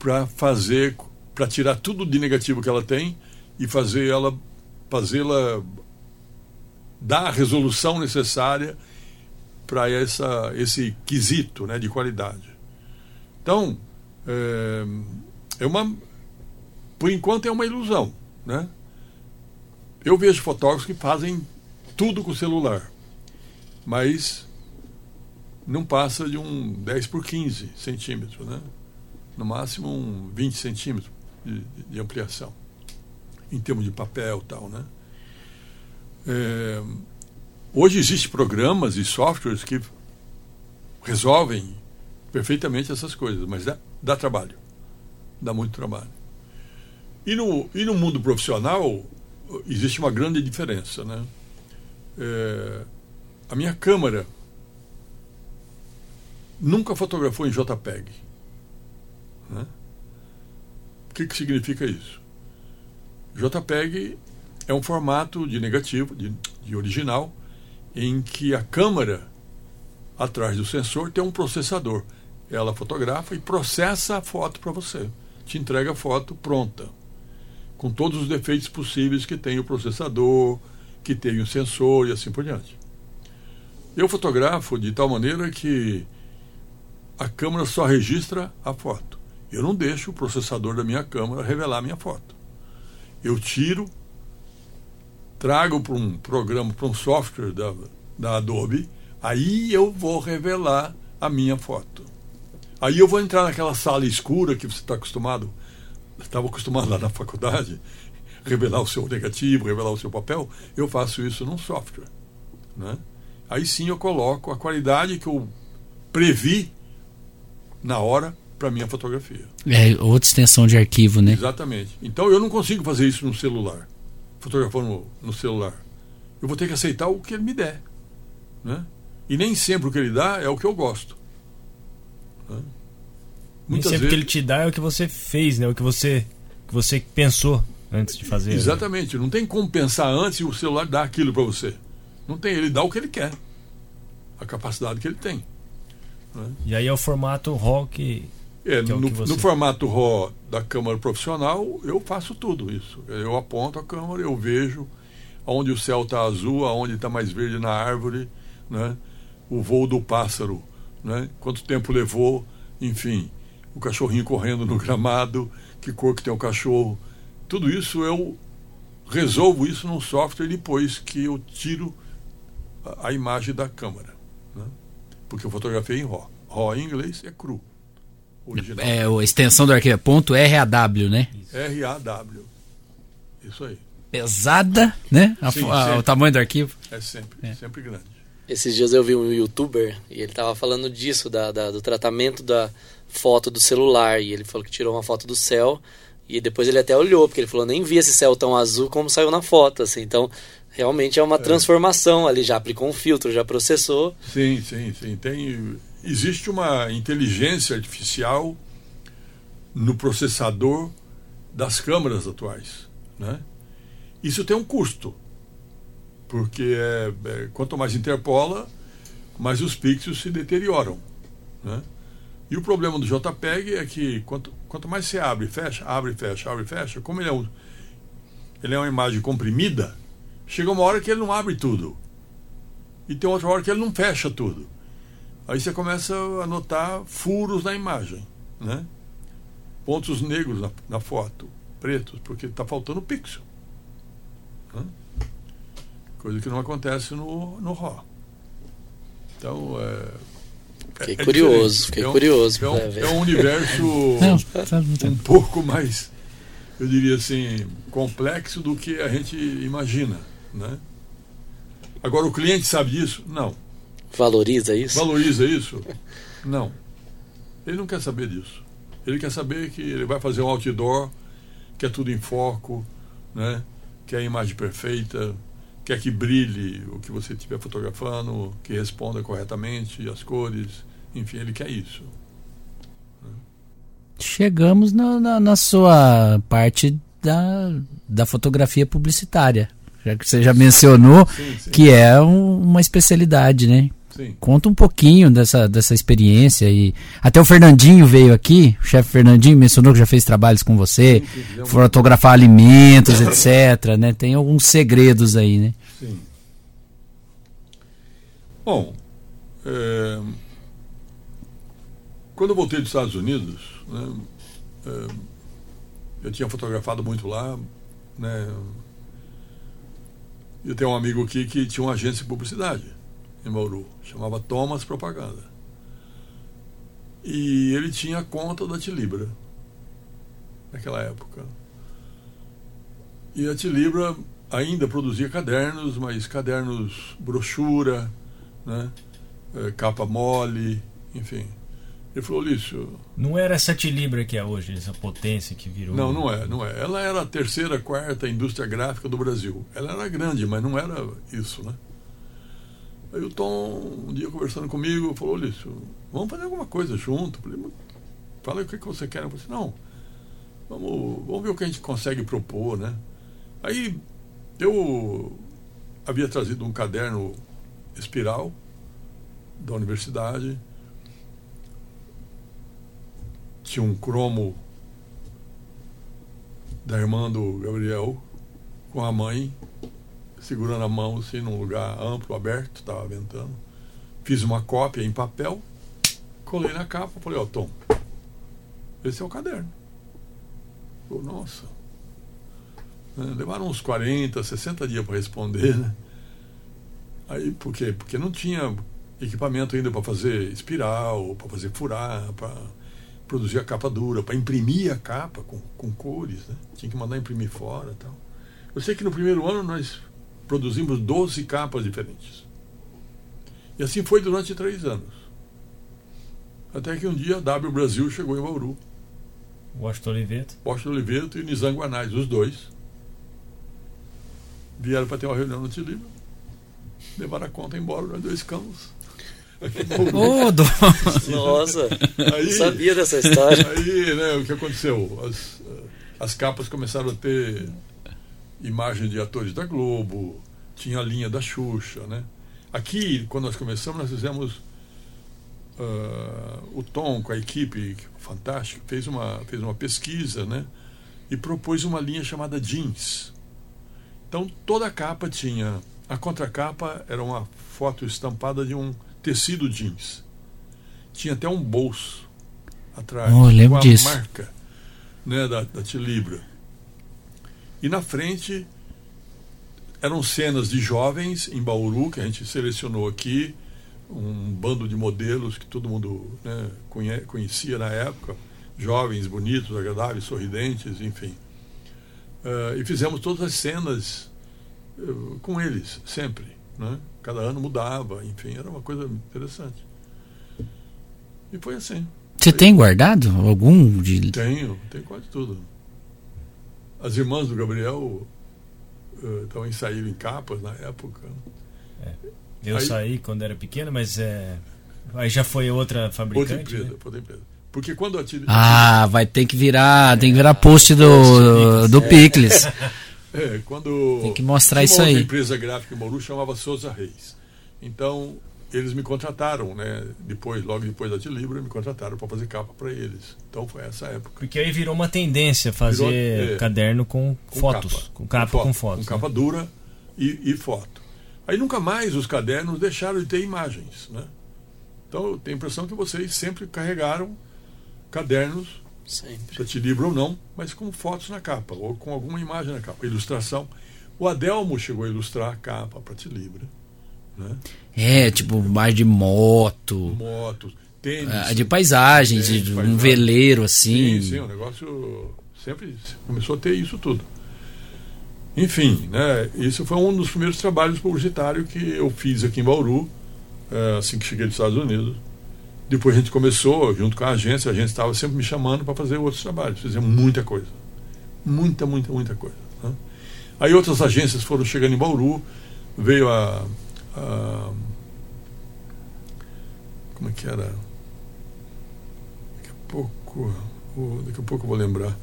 [SPEAKER 4] para fazer, para tirar tudo de negativo que ela tem e fazer ela, fazê-la dar a resolução necessária para essa esse quesito, né, de qualidade. Então é, é uma, por enquanto é uma ilusão, né? Eu vejo fotógrafos que fazem tudo com o celular, mas não passa de um 10 por 15 centímetros, né? no máximo um 20 centímetros de, de ampliação, em termos de papel e tal. Né? É, hoje existem programas e softwares que resolvem perfeitamente essas coisas, mas dá, dá trabalho, dá muito trabalho. E no, e no mundo profissional existe uma grande diferença. Né? É, a minha câmera nunca fotografou em JPEG. Né? O que, que significa isso? JPEG é um formato de negativo, de, de original, em que a câmera atrás do sensor tem um processador. Ela fotografa e processa a foto para você. Te entrega a foto pronta, com todos os defeitos possíveis que tem o processador, que tem o sensor e assim por diante. Eu fotografo de tal maneira que a câmera só registra a foto. Eu não deixo o processador da minha câmera revelar a minha foto. Eu tiro, trago para um programa, para um software da, da Adobe, aí eu vou revelar a minha foto. Aí eu vou entrar naquela sala escura que você está acostumado, estava acostumado lá na faculdade, *laughs* revelar o seu negativo, revelar o seu papel. Eu faço isso num software. Né? Aí sim eu coloco a qualidade que eu previ na hora para minha fotografia.
[SPEAKER 3] É outra extensão de arquivo, né?
[SPEAKER 4] Exatamente. Então eu não consigo fazer isso no celular, fotografando no, no celular. Eu vou ter que aceitar o que ele me der, né? E nem sempre o que ele dá é o que eu gosto.
[SPEAKER 1] Né? Muitas nem sempre o que ele te dá é o que você fez, né? O que você, que você pensou antes de fazer. Né?
[SPEAKER 4] Exatamente. Né? Não tem como pensar antes e o celular dar aquilo para você. Não tem. Ele dá o que ele quer. A capacidade que ele tem.
[SPEAKER 1] Né? E aí é o formato RAW que.
[SPEAKER 4] É, é no, você... no, formato RAW da câmera profissional, eu faço tudo isso. Eu aponto a câmera, eu vejo onde o céu está azul, aonde está mais verde na árvore, né? o voo do pássaro, né? quanto tempo levou, enfim, o cachorrinho correndo no gramado, que cor que tem o cachorro. Tudo isso eu resolvo isso num software depois que eu tiro a, a imagem da câmera. Né? Porque eu fotografei em RAW. RAW em inglês é cru.
[SPEAKER 3] Original. É a extensão do arquivo é ponto RAW, né?
[SPEAKER 4] RAW. Isso aí.
[SPEAKER 3] Pesada, né? A, Sim, a, o tamanho do arquivo.
[SPEAKER 4] É sempre, é. sempre grande.
[SPEAKER 2] Esses dias eu vi um youtuber e ele tava falando disso, da, da, do tratamento da foto do celular. E ele falou que tirou uma foto do céu e depois ele até olhou, porque ele falou, nem vi esse céu tão azul como saiu na foto, assim. Então, realmente é uma é. transformação ali, já aplicou um filtro, já processou.
[SPEAKER 4] Sim, sim, sim. Tem, existe uma inteligência artificial no processador das câmeras atuais, né? Isso tem um custo porque é, é, quanto mais interpola, mais os pixels se deterioram. Né? E o problema do JPEG é que quanto, quanto mais você abre e fecha, abre e fecha, abre e fecha, como ele é, um, ele é uma imagem comprimida, chega uma hora que ele não abre tudo. E tem outra hora que ele não fecha tudo. Aí você começa a notar furos na imagem, né? pontos negros na, na foto, pretos, porque está faltando pixel. Né? coisa que não acontece no, no RAW. Então, é,
[SPEAKER 2] Fiquei é curioso, fiquei é um, curioso.
[SPEAKER 4] É um, é um universo *laughs* um pouco mais, eu diria assim, complexo do que a gente imagina. Né? Agora, o cliente sabe disso? Não.
[SPEAKER 2] Valoriza isso?
[SPEAKER 4] Valoriza isso? Não. Ele não quer saber disso. Ele quer saber que ele vai fazer um outdoor, que é tudo em foco, né? que é a imagem perfeita, quer que brilhe o que você estiver fotografando, que responda corretamente as cores, enfim, ele quer isso.
[SPEAKER 3] Chegamos na, na, na sua parte da, da fotografia publicitária, já que você já mencionou sim, sim. que é um, uma especialidade, né? Sim. Conta um pouquinho dessa, dessa experiência e até o Fernandinho veio aqui, o chefe Fernandinho mencionou que já fez trabalhos com você, sim, fotografar alimentos, etc, né? Tem alguns segredos aí, né? Sim.
[SPEAKER 4] Bom, é, quando eu voltei dos Estados Unidos, né, é, eu tinha fotografado muito lá, né? Eu tenho um amigo aqui que tinha uma agência de publicidade em Bauru, chamava Thomas Propaganda. E ele tinha a conta da Tilibra naquela época. E a Tilibra ainda produzia cadernos, mas cadernos brochura, né? É, capa mole, enfim. Ele falou, Lício.
[SPEAKER 1] Não era essa Tilibra que é hoje, essa potência que virou.
[SPEAKER 4] Não, não é, não é. Ela era a terceira, quarta indústria gráfica do Brasil. Ela era grande, mas não era isso, né? Aí o Tom, um dia conversando comigo, falou, Lício, vamos fazer alguma coisa junto. Falei, fala o que, que você quer. Eu falei, assim, não, vamos, vamos ver o que a gente consegue propor, né? Aí eu havia trazido um caderno espiral da universidade, tinha um cromo da irmã do Gabriel com a mãe segurando a mão assim num lugar amplo, aberto, estava ventando. Fiz uma cópia em papel, colei na capa, falei, ó, oh, Tom, esse é o caderno. Falei, nossa. Né? Levaram uns 40, 60 dias para responder, né? Aí, por quê? Porque não tinha equipamento ainda para fazer espiral, para fazer furar, para produzir a capa dura, para imprimir a capa com, com cores, né? Tinha que mandar imprimir fora tal. Eu sei que no primeiro ano nós produzimos 12 capas diferentes. E assim foi durante três anos. Até que um dia a W Brasil chegou em Bauru.
[SPEAKER 1] Washington Oliveto.
[SPEAKER 4] Washington Oliveto e Nizam Guanais, os dois. Vieram para ter uma reunião no Tilibra. Levaram a conta embora, nós dois ficamos. *laughs*
[SPEAKER 2] Oh, Nossa, aí, sabia dessa história.
[SPEAKER 4] Aí, né, o que aconteceu? As, as capas começaram a ter imagem de atores da Globo, tinha a linha da Xuxa, né? Aqui, quando nós começamos, nós fizemos uh, o Tom com a equipe fantástica fez uma fez uma pesquisa, né? E propôs uma linha chamada jeans. Então toda a capa tinha a contracapa era uma foto estampada de um tecido jeans. Tinha até um bolso atrás
[SPEAKER 3] oh, com a disso.
[SPEAKER 4] marca né, da, da Tilibra. E na frente eram cenas de jovens em Bauru, que a gente selecionou aqui, um bando de modelos que todo mundo né, conhecia na época, jovens, bonitos, agradáveis, sorridentes, enfim. Uh, e fizemos todas as cenas uh, com eles, sempre. Né? Cada ano mudava, enfim, era uma coisa interessante. E foi assim.
[SPEAKER 3] Você tem guardado algum de.
[SPEAKER 4] Tenho, tenho quase tudo. As irmãs do Gabriel uh, saíram em capas na época.
[SPEAKER 1] É. Eu aí, saí quando era pequeno, mas é, aí já foi outra fabricante.
[SPEAKER 4] Outra empresa, né? outra empresa. Porque quando a Tilly,
[SPEAKER 3] Ah, vai ter que virar, tem que virar post do, do Picles.
[SPEAKER 4] É, quando
[SPEAKER 3] tem que mostrar isso aí.
[SPEAKER 4] Uma empresa gráfica em Bauru chamava Souza Reis. Então, eles me contrataram, né? Depois, logo depois da Tilibra, me contrataram para fazer capa para eles. Então foi essa época.
[SPEAKER 1] Porque aí virou uma tendência fazer virou, é, caderno com, com fotos, capa, com capa com, foto, com fotos.
[SPEAKER 4] Com né? capa dura e, e, foto. Aí nunca mais os cadernos deixaram de ter imagens, né? Então eu tenho a impressão que vocês sempre carregaram cadernos,
[SPEAKER 2] sempre.
[SPEAKER 4] te livro ou não, mas com fotos na capa ou com alguma imagem na capa, ilustração. O Adelmo chegou a ilustrar a capa para te né?
[SPEAKER 3] É, tipo mais de moto.
[SPEAKER 4] Motos, tênis.
[SPEAKER 3] Ah, de paisagens, tênis, de um paisagem. veleiro assim.
[SPEAKER 4] Sim, sim, o negócio sempre começou a ter isso tudo. Enfim, né, isso foi um dos primeiros trabalhos publicitários que eu fiz aqui em Bauru, é, assim que cheguei dos Estados Unidos. Depois a gente começou, junto com a agência, a gente estava sempre me chamando para fazer outros trabalhos. Fizemos muita coisa. Muita, muita, muita coisa. Né? Aí outras agências foram chegando em Bauru, veio a, a. Como é que era? Daqui a pouco. Daqui a pouco eu vou lembrar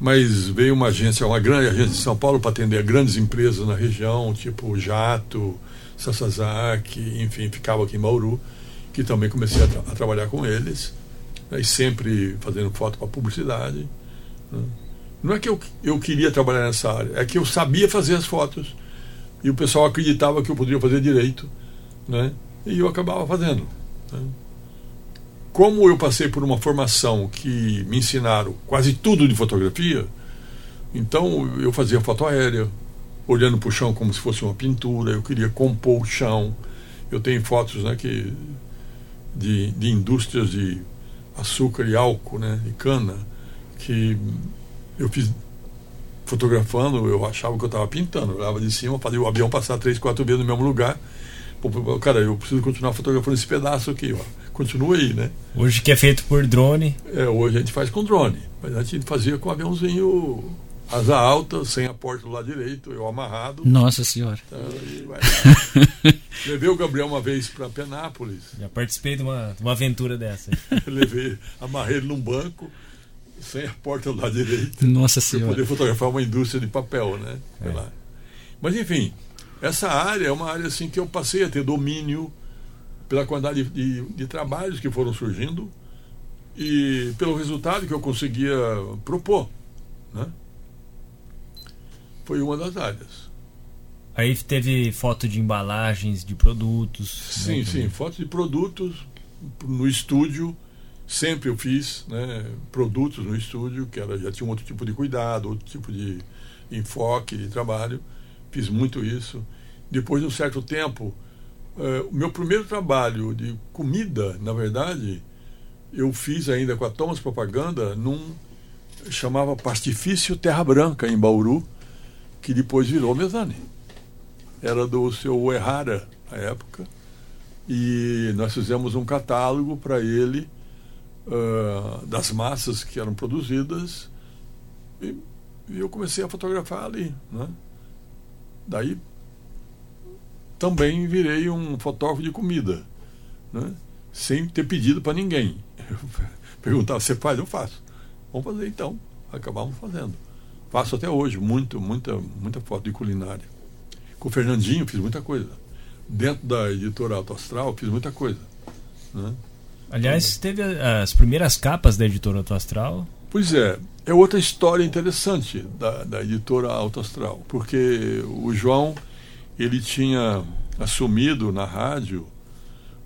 [SPEAKER 4] mas veio uma agência, uma grande agência de São Paulo para atender grandes empresas na região, tipo Jato, Sasazaki, enfim, ficava aqui em Bauru, que também comecei a, tra a trabalhar com eles, né, e sempre fazendo foto para publicidade. Né. Não é que eu, eu queria trabalhar nessa área, é que eu sabia fazer as fotos e o pessoal acreditava que eu poderia fazer direito, né? E eu acabava fazendo. Né? como eu passei por uma formação que me ensinaram quase tudo de fotografia, então eu fazia foto aérea, olhando para o chão como se fosse uma pintura, eu queria compor o chão. Eu tenho fotos né, que, de, de indústrias de açúcar e álcool, né, e cana, que eu fiz fotografando, eu achava que eu estava pintando, eu olhava de cima, fazia o avião passar três, quatro vezes no mesmo lugar. Pô, cara, eu preciso continuar fotografando esse pedaço aqui, ó continua aí, né?
[SPEAKER 1] Hoje que é feito por drone.
[SPEAKER 4] É, hoje a gente faz com drone. Mas a gente fazia com aviãozinho asa alta, sem a porta do lado direito, eu amarrado.
[SPEAKER 3] Nossa senhora.
[SPEAKER 4] Então, *laughs* Levei o Gabriel uma vez para Penápolis.
[SPEAKER 1] Já participei de uma, de uma aventura dessa. *laughs*
[SPEAKER 4] Levei, amarrei ele num banco, sem a porta do lado direito.
[SPEAKER 3] Nossa senhora.
[SPEAKER 4] Para poder fotografar uma indústria de papel, né? É. Mas enfim, essa área é uma área assim que eu passei a ter domínio pela quantidade de, de, de trabalhos que foram surgindo e pelo resultado que eu conseguia propor. Né? Foi uma das áreas.
[SPEAKER 1] Aí teve foto de embalagens de produtos.
[SPEAKER 4] Sim, né, sim, foto de produtos no estúdio. Sempre eu fiz né, produtos no estúdio, que era, já tinha um outro tipo de cuidado, outro tipo de enfoque de trabalho. Fiz muito isso. Depois de um certo tempo, Uh, o meu primeiro trabalho de comida, na verdade, eu fiz ainda com a Thomas Propaganda num chamava Pastifício Terra Branca em Bauru, que depois virou Mesane. Era do seu Errara à época. E nós fizemos um catálogo para ele uh, das massas que eram produzidas e, e eu comecei a fotografar ali. Né? Daí também virei um fotógrafo de comida. né? sem ter pedido para ninguém. *laughs* Perguntava, você faz? Eu faço. Vamos fazer então. Acabamos fazendo. Faço até hoje, muito, muita, muita foto de culinária. Com o Fernandinho fiz muita coisa. Dentro da editora Auto Astral fiz muita coisa. Né?
[SPEAKER 1] Aliás, teve as primeiras capas da editora Auto Astral.
[SPEAKER 4] Pois é, é outra história interessante da, da editora Auto Astral, porque o João ele tinha assumido na rádio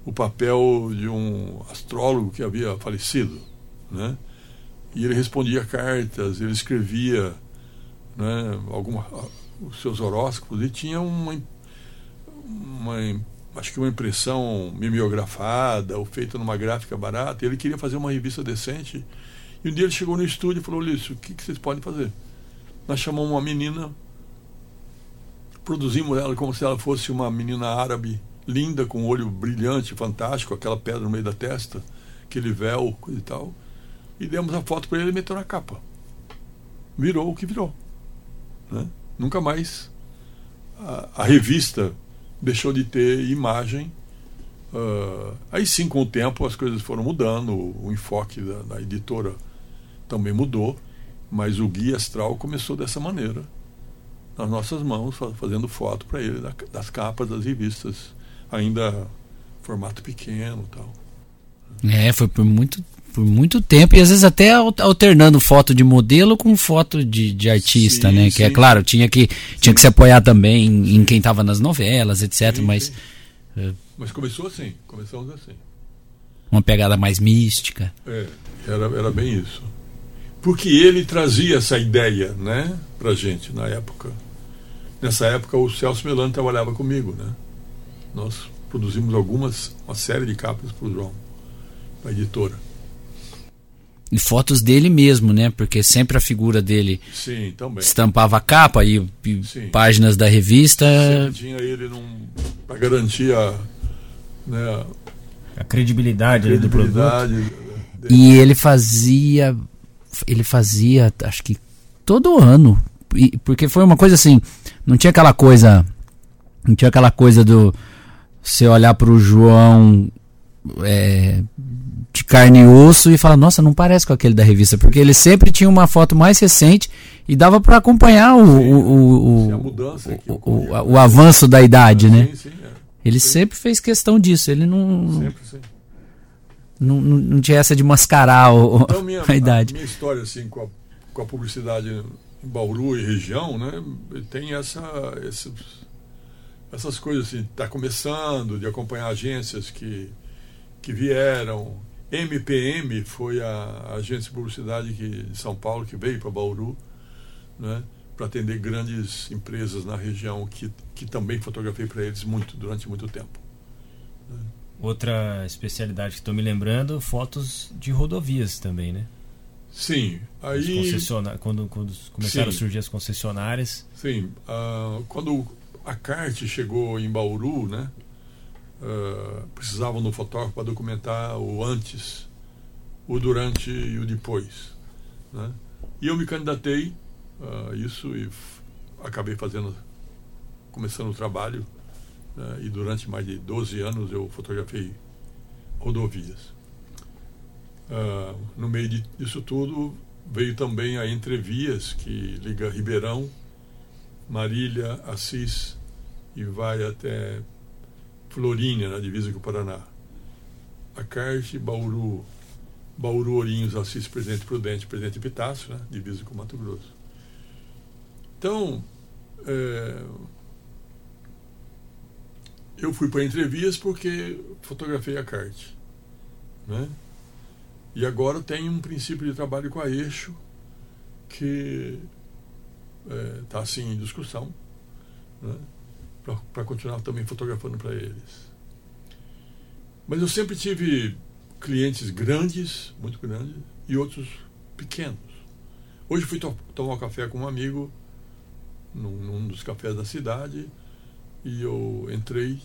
[SPEAKER 4] o papel de um astrólogo que havia falecido, né? E ele respondia cartas, ele escrevia, né, alguma, os seus horóscopos e tinha uma, uma acho que uma impressão mimeografada ou feita numa gráfica barata. ele queria fazer uma revista decente. E um dia ele chegou no estúdio e falou: Ulisses, o que, que vocês podem fazer? Nós chamamos uma menina, produzimos ela como se ela fosse uma menina árabe linda, com olho brilhante, fantástico, aquela pedra no meio da testa, aquele véu e tal. E demos a foto para ele e meteu na capa. Virou o que virou. Né? Nunca mais a, a, revista deixou de ter imagem. Uh, aí sim, com o tempo, as coisas foram mudando, o, o enfoque da, da editora também mudou, mas o guia astral começou dessa maneira nas nossas mãos, fazendo foto para ele das capas das revistas ainda formato pequeno tal.
[SPEAKER 3] É, foi por muito, por muito tempo e às vezes até alternando foto de modelo com foto de, de artista, sim, né? Sim. Que é claro, tinha que, tinha que se apoiar também em, em quem estava nas novelas, etc. Mas.
[SPEAKER 4] É, mas começou assim, começamos assim.
[SPEAKER 3] Uma pegada mais mística.
[SPEAKER 4] É, era, era bem isso. Porque ele trazia essa ideia, né, pra gente na época. Nessa época o Celso Melano trabalhava comigo, né? nós produzimos algumas, uma série de capas para o João, para a editora.
[SPEAKER 3] E fotos dele mesmo, né? Porque sempre a figura dele
[SPEAKER 4] Sim,
[SPEAKER 3] estampava a capa e, e páginas da revista.
[SPEAKER 4] Sempre tinha ele para garantir a, né,
[SPEAKER 1] a credibilidade, a credibilidade do produto.
[SPEAKER 3] E ele fazia, ele fazia, acho que todo ano, porque foi uma coisa assim, não tinha aquela coisa, não tinha aquela coisa do você olhar para o João é, de carne e osso e falar, nossa, não parece com aquele da revista, porque ele sempre tinha uma foto mais recente e dava para acompanhar o, sim, o, o, o, o, o, o, avanço da idade, né? Sim, é. Ele sempre fez questão disso, ele não. Sempre, sim. Não, não, tinha essa de mascarar o, então, minha, *laughs* a idade.
[SPEAKER 4] A minha história assim, com, a, com a publicidade em Bauru e região, né, tem essa, esse, essas coisas assim, está começando, de acompanhar agências que, que vieram. MPM foi a agência de publicidade que, de São Paulo que veio para Bauru, né, para atender grandes empresas na região que, que também fotografei para eles muito durante muito tempo.
[SPEAKER 1] Né. Outra especialidade que estou me lembrando, fotos de rodovias também, né?
[SPEAKER 4] Sim, aí
[SPEAKER 1] quando, quando começaram sim, a surgir as concessionárias.
[SPEAKER 4] Sim, uh, quando a CART chegou em Bauru, né? Uh, precisavam um fotógrafo para documentar o antes, o durante e o depois. Né? E eu me candidatei a uh, isso e acabei fazendo, começando o trabalho. Uh, e durante mais de 12 anos eu fotografei rodovias. Ah, no meio disso tudo veio também a Entrevias, que liga Ribeirão, Marília, Assis e vai até Florínia, na divisa com o Paraná. A Carte, Bauru, Bauru, Ourinhos, Assis, Presidente Prudente, Presidente Epitácio, né? divisa com Mato Grosso. Então, é, eu fui para entrevistas porque fotografei a Carte. Né? E agora tem um princípio de trabalho com a Eixo que está é, tá, assim em discussão. Né? para continuar também fotografando para eles. Mas eu sempre tive clientes grandes, muito grandes, e outros pequenos. Hoje fui to tomar um café com um amigo num, num, dos cafés da cidade e eu entrei,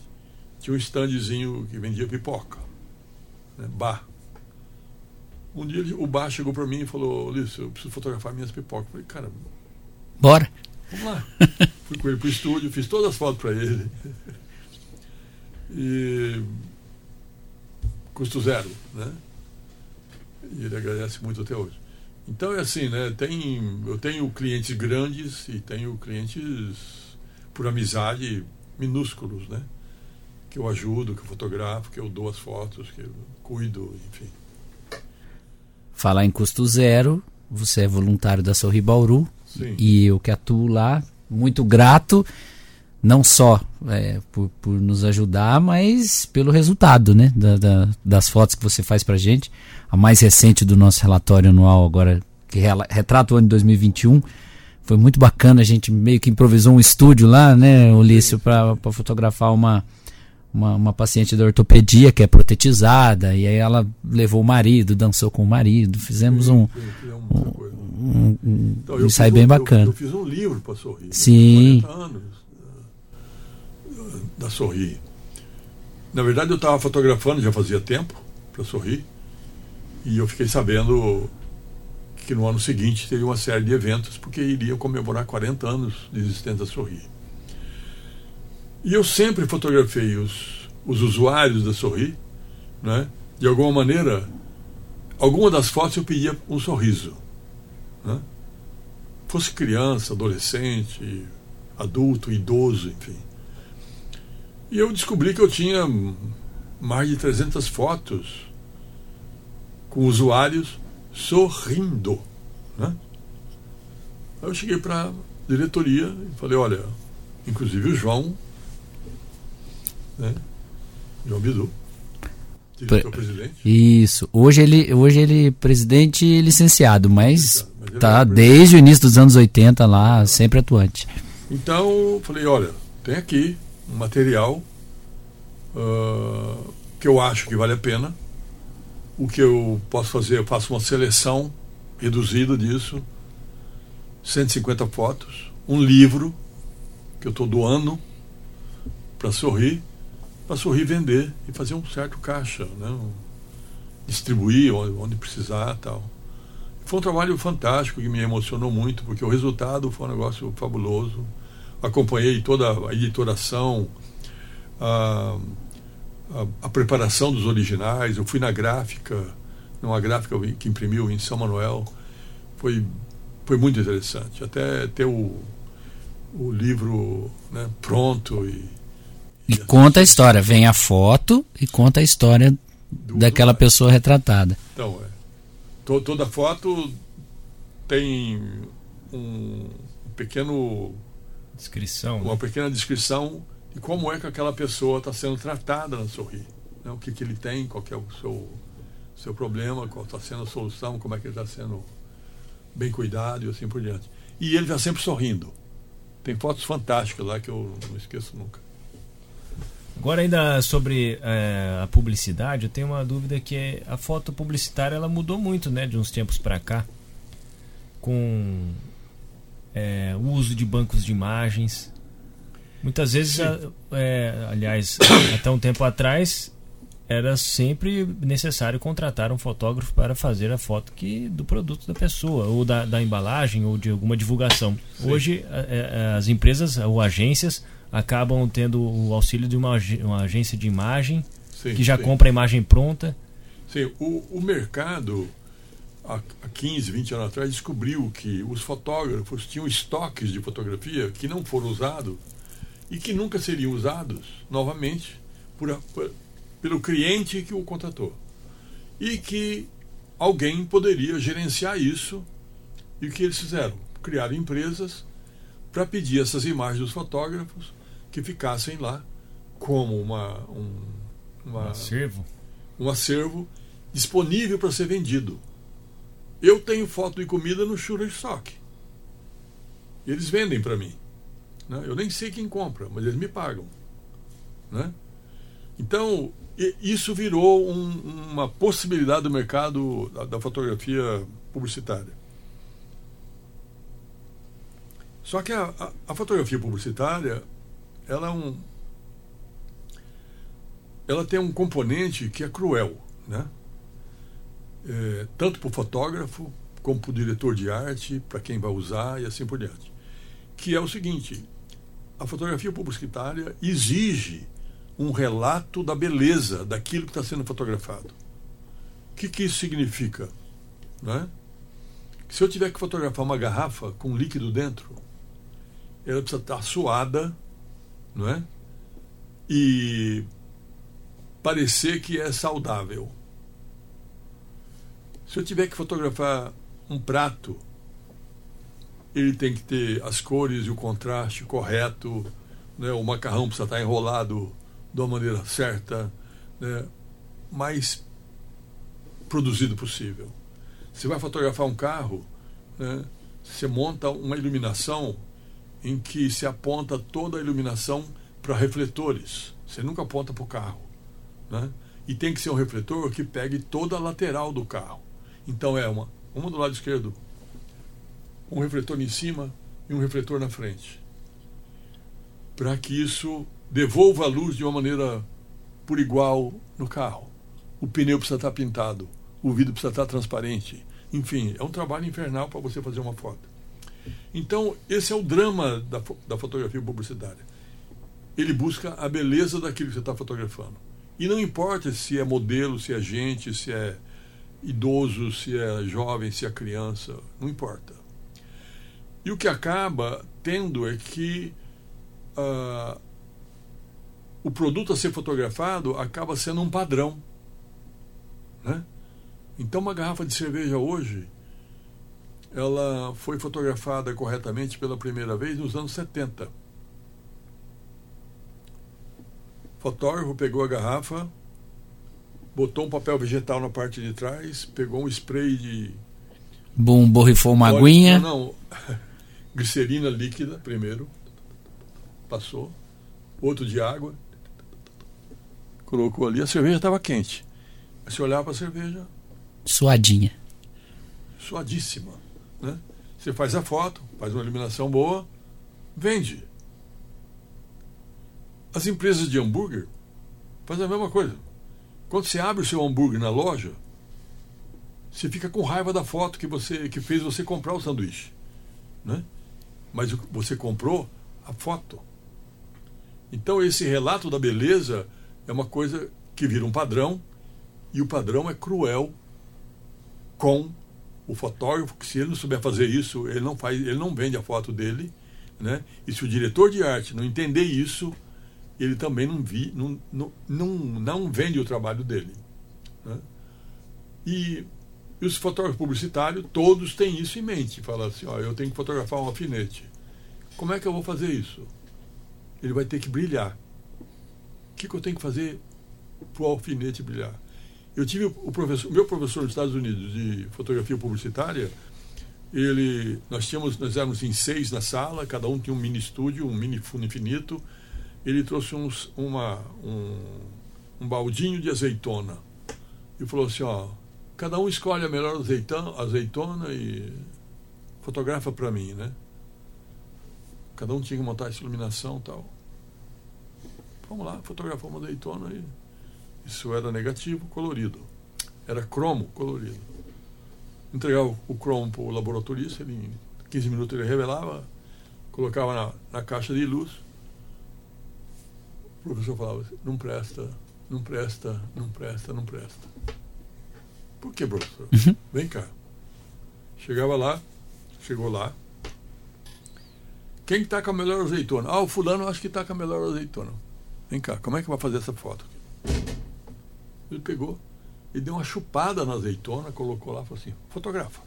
[SPEAKER 4] tinha um standzinho que vendia pipoca, né, bar. Um dia o bar chegou para mim e falou, Ulisses, eu preciso fotografar minhas pipocas. Eu falei, cara,
[SPEAKER 3] bora.
[SPEAKER 4] Vamos lá. *laughs* Fui com ele pro estúdio, fiz todas as fotos para ele. E custo zero, né? E ele agradece muito até hoje. Então é assim, né? Tem, eu tenho clientes grandes e tenho clientes por amizade minúsculos, né? Que eu ajudo, que eu fotografo, que eu dou as fotos, que eu cuido, enfim.
[SPEAKER 3] Falar em custo zero, você é voluntário da Sorri Bauru Sim. e eu que atuo lá, muito grato, não só é, por, por nos ajudar, mas pelo resultado, né? Da, da, das fotos que você faz pra gente. A mais recente do nosso relatório anual agora, que retrata o ano de 2021, foi muito bacana, a gente meio que improvisou um estúdio lá, né, Ulício, para fotografar uma, uma, uma, paciente da ortopedia que é protetizada, e aí ela levou o marido, dançou com o marido, fizemos um, um, um, um então, ensaio bem bacana. Eu, eu,
[SPEAKER 4] fiz um livro para Sorrir.
[SPEAKER 3] Sim.
[SPEAKER 4] 40 anos da Sorrir. Na verdade, eu estava fotografando já fazia tempo para Sorrir, e eu fiquei sabendo que no ano seguinte teria uma série de eventos, porque iria comemorar 40 anos de existência da Sorri. E eu sempre fotografei os, os usuários da Sorri, né? de alguma maneira, alguma das fotos eu pedia um sorriso. Né? Fosse criança, adolescente, adulto, idoso, enfim. E eu descobri que eu tinha mais de 300 fotos com usuários sorrindo. Né? Aí eu cheguei para a diretoria e falei, olha, inclusive o João, né? João Bidu, diretor-presidente.
[SPEAKER 3] Isso. Hoje ele, hoje ele é presidente licenciado, mas, mas tá desde o início dos anos 80 lá, sempre atuante.
[SPEAKER 4] Então, falei, olha, tem aqui um material uh, que eu acho que vale a pena o que eu posso fazer? Eu faço uma seleção reduzida disso, 150 fotos, um livro que eu estou doando para sorrir, para sorrir vender e fazer um certo caixa, né? distribuir onde, precisar tal. Foi um trabalho fantástico que me emocionou muito, porque o resultado foi um negócio fabuloso. Acompanhei toda a editoração, a, a, a, preparação dos originais. Eu fui na gráfica, numa gráfica que imprimiu em São Manuel. Foi, foi muito interessante. Até ter o, o livro né, pronto e.
[SPEAKER 3] E, e conta a história. Vem a foto e conta a história daquela pessoa retratada.
[SPEAKER 4] Então, é. To, toda foto tem um pequeno
[SPEAKER 1] descrição,
[SPEAKER 4] uma né? pequena descrição e como é que aquela pessoa está sendo tratada na Sorri. Né? O que, que ele tem, qual é o seu, seu problema, qual está sendo a solução, como é que ele está sendo bem cuidado e assim por diante. E ele está sempre sorrindo. Tem fotos fantásticas lá que eu não esqueço nunca.
[SPEAKER 1] Agora ainda sobre é, a publicidade, eu tenho uma dúvida que é, a foto publicitária ela mudou muito, né, de uns tempos para cá, com é, o uso de bancos de imagens. Muitas vezes, é, aliás, *coughs* até um tempo atrás, era sempre necessário contratar um fotógrafo para fazer a foto que, do produto da pessoa, ou da, da embalagem, ou de alguma divulgação. Sim. Hoje, é, as empresas ou agências acabam tendo o auxílio de uma, uma agência de imagem sim, que já sim. compra a imagem pronta.
[SPEAKER 4] Sim, o, o mercado, há 15, 20 anos atrás, descobriu que os fotógrafos tinham estoques de fotografia que não foram usados e que nunca seriam usados novamente por, por, pelo cliente que o contratou. E que alguém poderia gerenciar isso e o que eles fizeram? Criaram empresas para pedir essas imagens dos fotógrafos que ficassem lá como uma, um,
[SPEAKER 1] uma, um acervo.
[SPEAKER 4] um acervo disponível para ser vendido. Eu tenho foto de comida no Shutterstock. Eles vendem para mim. Né? Eu nem sei quem compra, mas eles me pagam. Né? Então, isso virou um, uma possibilidade do mercado da, da fotografia publicitária. Só que a, a, a, fotografia publicitária, ela é um, ela tem um componente que é cruel, né? É, tanto para o fotógrafo como para o diretor de arte, para quem vai usar e assim por diante. Que é o seguinte: a fotografia publicitária exige um relato da beleza daquilo que está sendo fotografado. O que, que isso significa? Né? Se eu tiver que fotografar uma garrafa com líquido dentro, ela precisa estar suada, não é? E parecer que é saudável. Se eu tiver que fotografar um prato, ele tem que ter as cores e o contraste correto, né? o macarrão precisa estar enrolado de uma maneira certa, né? mais produzido possível. Você vai fotografar um carro, né? você monta uma iluminação em que se aponta toda a iluminação para refletores. Você nunca aponta para o carro. Né? E tem que ser um refletor que pegue toda a lateral do carro. Então é uma, uma do lado esquerdo, um refletor em cima e um refletor na frente. Para que isso devolva a luz de uma maneira por igual no carro. O pneu precisa estar pintado, o vidro precisa estar transparente. Enfim, é um trabalho infernal para você fazer uma foto. Então, esse é o drama da, da fotografia publicitária. Ele busca a beleza daquilo que você está fotografando. E não importa se é modelo, se é gente, se é idoso, se é jovem, se é criança, não importa. E o que acaba tendo é que uh, o produto a ser fotografado acaba sendo um padrão. Né? Então, uma garrafa de cerveja hoje, ela foi fotografada corretamente pela primeira vez nos anos 70. O fotógrafo pegou a garrafa, botou um papel vegetal na parte de trás, pegou um spray de.
[SPEAKER 3] Bom, borrifou uma aguinha.
[SPEAKER 4] Não, não. *laughs* Glicerina líquida primeiro. Passou. Outro de água. Colocou ali. A cerveja estava quente. Você olhava para a cerveja.
[SPEAKER 3] Suadinha.
[SPEAKER 4] Suadíssima. Né? Você faz a foto, faz uma iluminação boa, vende. As empresas de hambúrguer fazem a mesma coisa. Quando você abre o seu hambúrguer na loja, você fica com raiva da foto que você que fez você comprar o sanduíche, né? Mas você comprou a foto. Então esse relato da beleza é uma coisa que vira um padrão e o padrão é cruel com o fotógrafo, que se ele não souber fazer isso, ele não faz, ele não vende a foto dele, né? E se o diretor de arte não entender isso, ele também não, vi, não, não, não, não vende o trabalho dele. Né? E, e, os fotógrafos publicitários, todos têm isso em mente. Falam assim, ó, eu tenho que fotografar um alfinete. Como é que eu vou fazer isso? Ele vai ter que brilhar. O que, que eu tenho que fazer para o alfinete brilhar? Eu tive o professor, meu professor nos Estados Unidos de fotografia publicitária, ele, nós tínhamos, nós éramos em seis na sala, cada um tinha um mini estúdio, um mini fundo infinito, ele trouxe uns, uma, um, um baldinho de azeitona e falou assim, ó, cada um escolhe a melhor azeitona, azeitona e fotografa para mim, né? Cada um tinha que montar essa iluminação tal. Vamos lá, fotografar uma azeitona e isso era negativo, colorido. Era cromo, colorido. Entregava o cromo para o laboratorista, ele, em 15 minutos ele revelava, colocava na, na caixa de luz, o professor falava assim, não presta, não presta, não presta, não presta. Por que, professor? Uhum. Vem cá. Chegava lá, chegou lá. Quem está com a melhor azeitona? Ah, o fulano acho que está com a melhor azeitona. Vem cá, como é que vai fazer essa foto? Ele pegou e deu uma chupada na azeitona, colocou lá e falou assim, fotografa.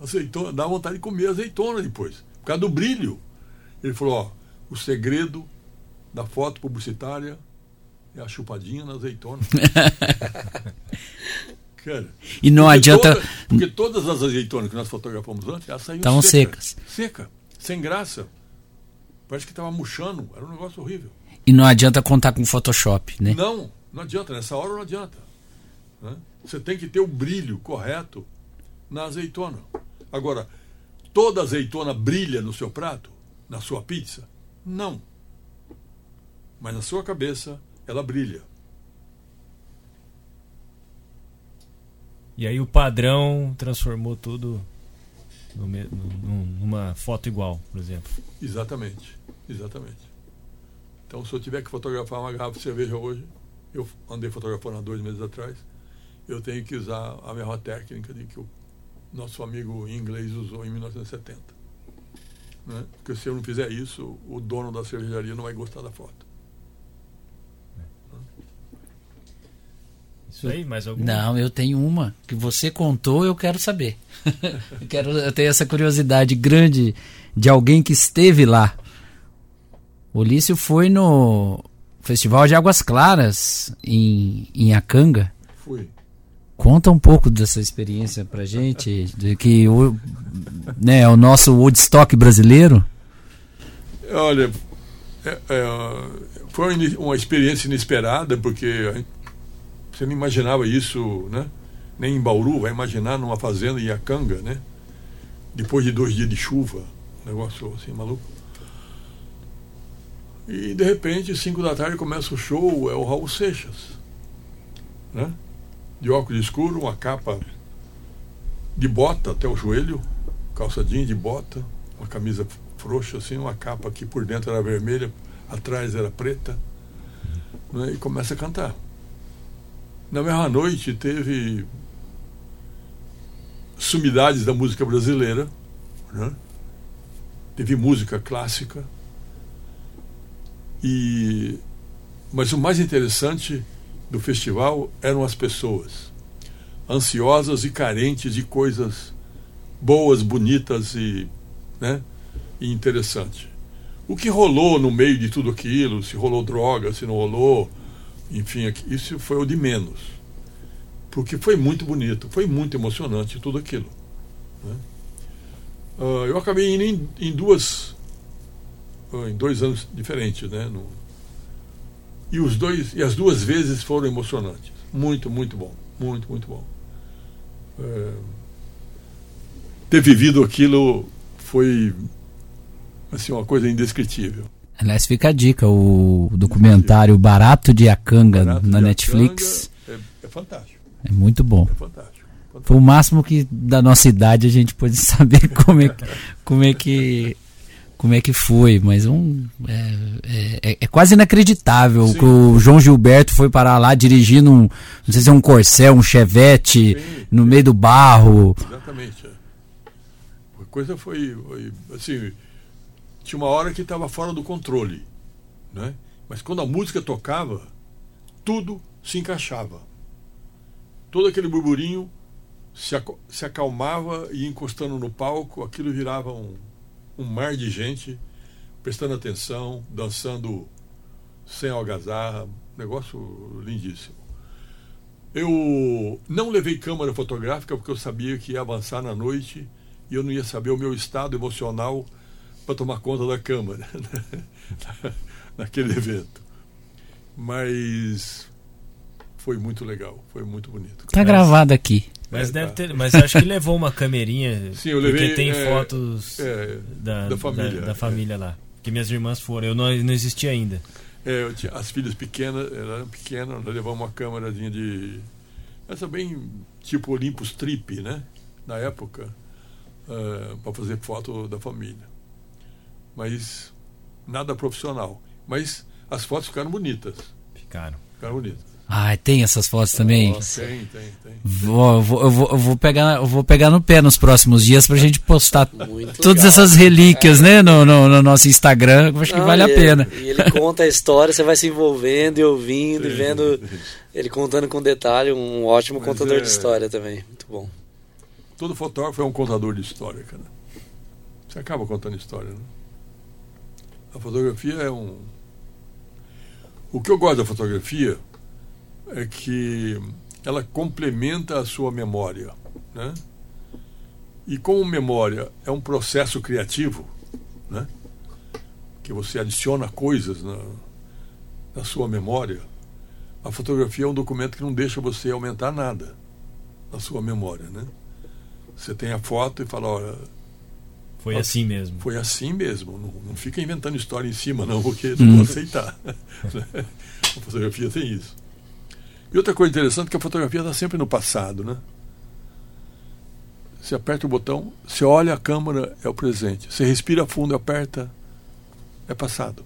[SPEAKER 4] Azeitona, dá vontade de comer azeitona depois, por causa do brilho. Ele falou: ó, o segredo da foto publicitária é a chupadinha na azeitona. *laughs*
[SPEAKER 3] Cara, e não adianta.
[SPEAKER 4] Toda, porque todas as azeitonas que nós fotografamos antes, elas saíram
[SPEAKER 3] Estavam seca, secas.
[SPEAKER 4] Seca, sem graça. Parece que estava murchando, era um negócio horrível.
[SPEAKER 3] E não adianta contar com Photoshop, né?
[SPEAKER 4] Não, não adianta, nessa hora não adianta. Né? Você tem que ter o brilho correto na azeitona. Agora, toda azeitona brilha no seu prato? na sua pizza? Não. Mas na sua cabeça ela brilha.
[SPEAKER 1] E aí o padrão transformou tudo. numa foto igual, por exemplo.
[SPEAKER 4] Exatamente, exatamente. Então, se eu tiver que fotografar uma garrafa de cerveja hoje, eu andei fotografando há dois meses atrás, eu tenho que usar a mesma técnica de que o nosso amigo inglês usou em 1970. Né? Porque se eu não fizer isso, o dono da cervejaria não vai gostar da foto.
[SPEAKER 1] Isso aí, mais alguma?
[SPEAKER 3] Não, eu tenho uma que você contou, eu quero saber. *laughs* eu, quero, eu tenho essa curiosidade grande de alguém que esteve lá. O Lício foi no Festival de Águas Claras em, em Acanga.
[SPEAKER 4] Fui.
[SPEAKER 3] Conta um pouco dessa experiência pra gente, de que o, né, o nosso Woodstock brasileiro.
[SPEAKER 4] Olha, é, é, foi uma experiência inesperada, porque você não imaginava isso, né? Nem em Bauru, vai imaginar numa fazenda em Acanga, né? Depois de dois dias de chuva, negócio assim maluco. E de repente, cinco da tarde, começa o show, é o Raul Seixas, né? De óculos escuro, uma capa de bota até o joelho, calça jeans de bota, uma camisa frouxa assim, uma capa que por dentro era vermelha, atrás era preta, né? e começa a cantar. Na mesma noite teve sumidades da música brasileira, né? teve música clássica. E mas o mais interessante do festival eram as pessoas, ansiosas e carentes de coisas boas, bonitas e, né, e interessantes. O que rolou no meio de tudo aquilo, se rolou droga, se não rolou, enfim, isso foi o de menos. Porque foi muito bonito, foi muito emocionante tudo aquilo. Né? Uh, eu acabei indo em, em duas. Uh, em dois anos diferentes, né? No, e, os dois, e as duas vezes foram emocionantes. Muito, muito bom. Muito, muito bom. Uh, ter vivido aquilo foi assim, uma coisa indescritível.
[SPEAKER 3] Aliás, fica a dica, o documentário Barato de Acanga Barato na de Netflix.
[SPEAKER 4] Acanga é, é, fantástico.
[SPEAKER 3] É muito bom.
[SPEAKER 4] É fantástico, fantástico.
[SPEAKER 3] Foi o máximo que da nossa idade a gente pôde *laughs* saber como é, como é que como é que foi, mas um é, é, é quase inacreditável Sim. que o João Gilberto foi parar lá dirigindo um, não sei se é um Corcel, um Chevette Sim. no meio do barro.
[SPEAKER 4] Exatamente. A coisa foi, foi assim, tinha uma hora que estava fora do controle, né? Mas quando a música tocava, tudo se encaixava. Todo aquele burburinho se, se acalmava e encostando no palco, aquilo virava um, um mar de gente prestando atenção, dançando sem algazarra, negócio lindíssimo. Eu não levei câmera fotográfica porque eu sabia que ia avançar na noite e eu não ia saber o meu estado emocional para tomar conta da Câmara *laughs* né? naquele evento. Mas foi muito legal, foi muito bonito.
[SPEAKER 3] Tá gravado aqui.
[SPEAKER 1] Mas é, deve tá. ter, mas acho que levou uma camerinha.
[SPEAKER 4] Sim, eu levei.
[SPEAKER 1] Porque tem
[SPEAKER 4] é,
[SPEAKER 1] fotos
[SPEAKER 4] é,
[SPEAKER 1] da, da, família, da, da família lá. Que minhas irmãs foram, eu não, não existia ainda.
[SPEAKER 4] É, tinha, as filhas pequenas, eram pequenas, nós levamos uma câmerazinha de. Essa bem tipo Olympus Trip, né? Na época, uh, é, para fazer foto da família mas nada profissional. Mas as fotos ficaram bonitas.
[SPEAKER 1] Ficaram.
[SPEAKER 4] Ficaram bonitas.
[SPEAKER 3] Ah, tem essas fotos também?
[SPEAKER 4] Tem, tem, tem.
[SPEAKER 3] Vou, vou, eu, vou, eu vou, pegar, eu vou pegar no pé nos próximos dias pra gente postar
[SPEAKER 2] Muito
[SPEAKER 3] todas
[SPEAKER 2] legal.
[SPEAKER 3] essas relíquias, é. né, no, no, no, nosso Instagram. Acho Não, que vale a pena.
[SPEAKER 2] E ele conta a história, você vai se envolvendo e ouvindo sim, e vendo sim. ele contando com detalhe. Um ótimo Mas contador é... de história também. Muito bom.
[SPEAKER 4] Todo fotógrafo é um contador de história, cara. Você acaba contando história, né? A fotografia é um. O que eu gosto da fotografia é que ela complementa a sua memória, né? E como memória é um processo criativo, né? Que você adiciona coisas na, na sua memória. A fotografia é um documento que não deixa você aumentar nada na sua memória, né? Você tem a foto e fala, olha,
[SPEAKER 1] foi assim mesmo.
[SPEAKER 4] Foi assim mesmo. Não, não fica inventando história em cima, não, porque não vou aceitar. *laughs* a fotografia tem isso. E outra coisa interessante é que a fotografia está sempre no passado, né? Você aperta o botão, você olha a câmera, é o presente. Você respira fundo, aperta, é passado.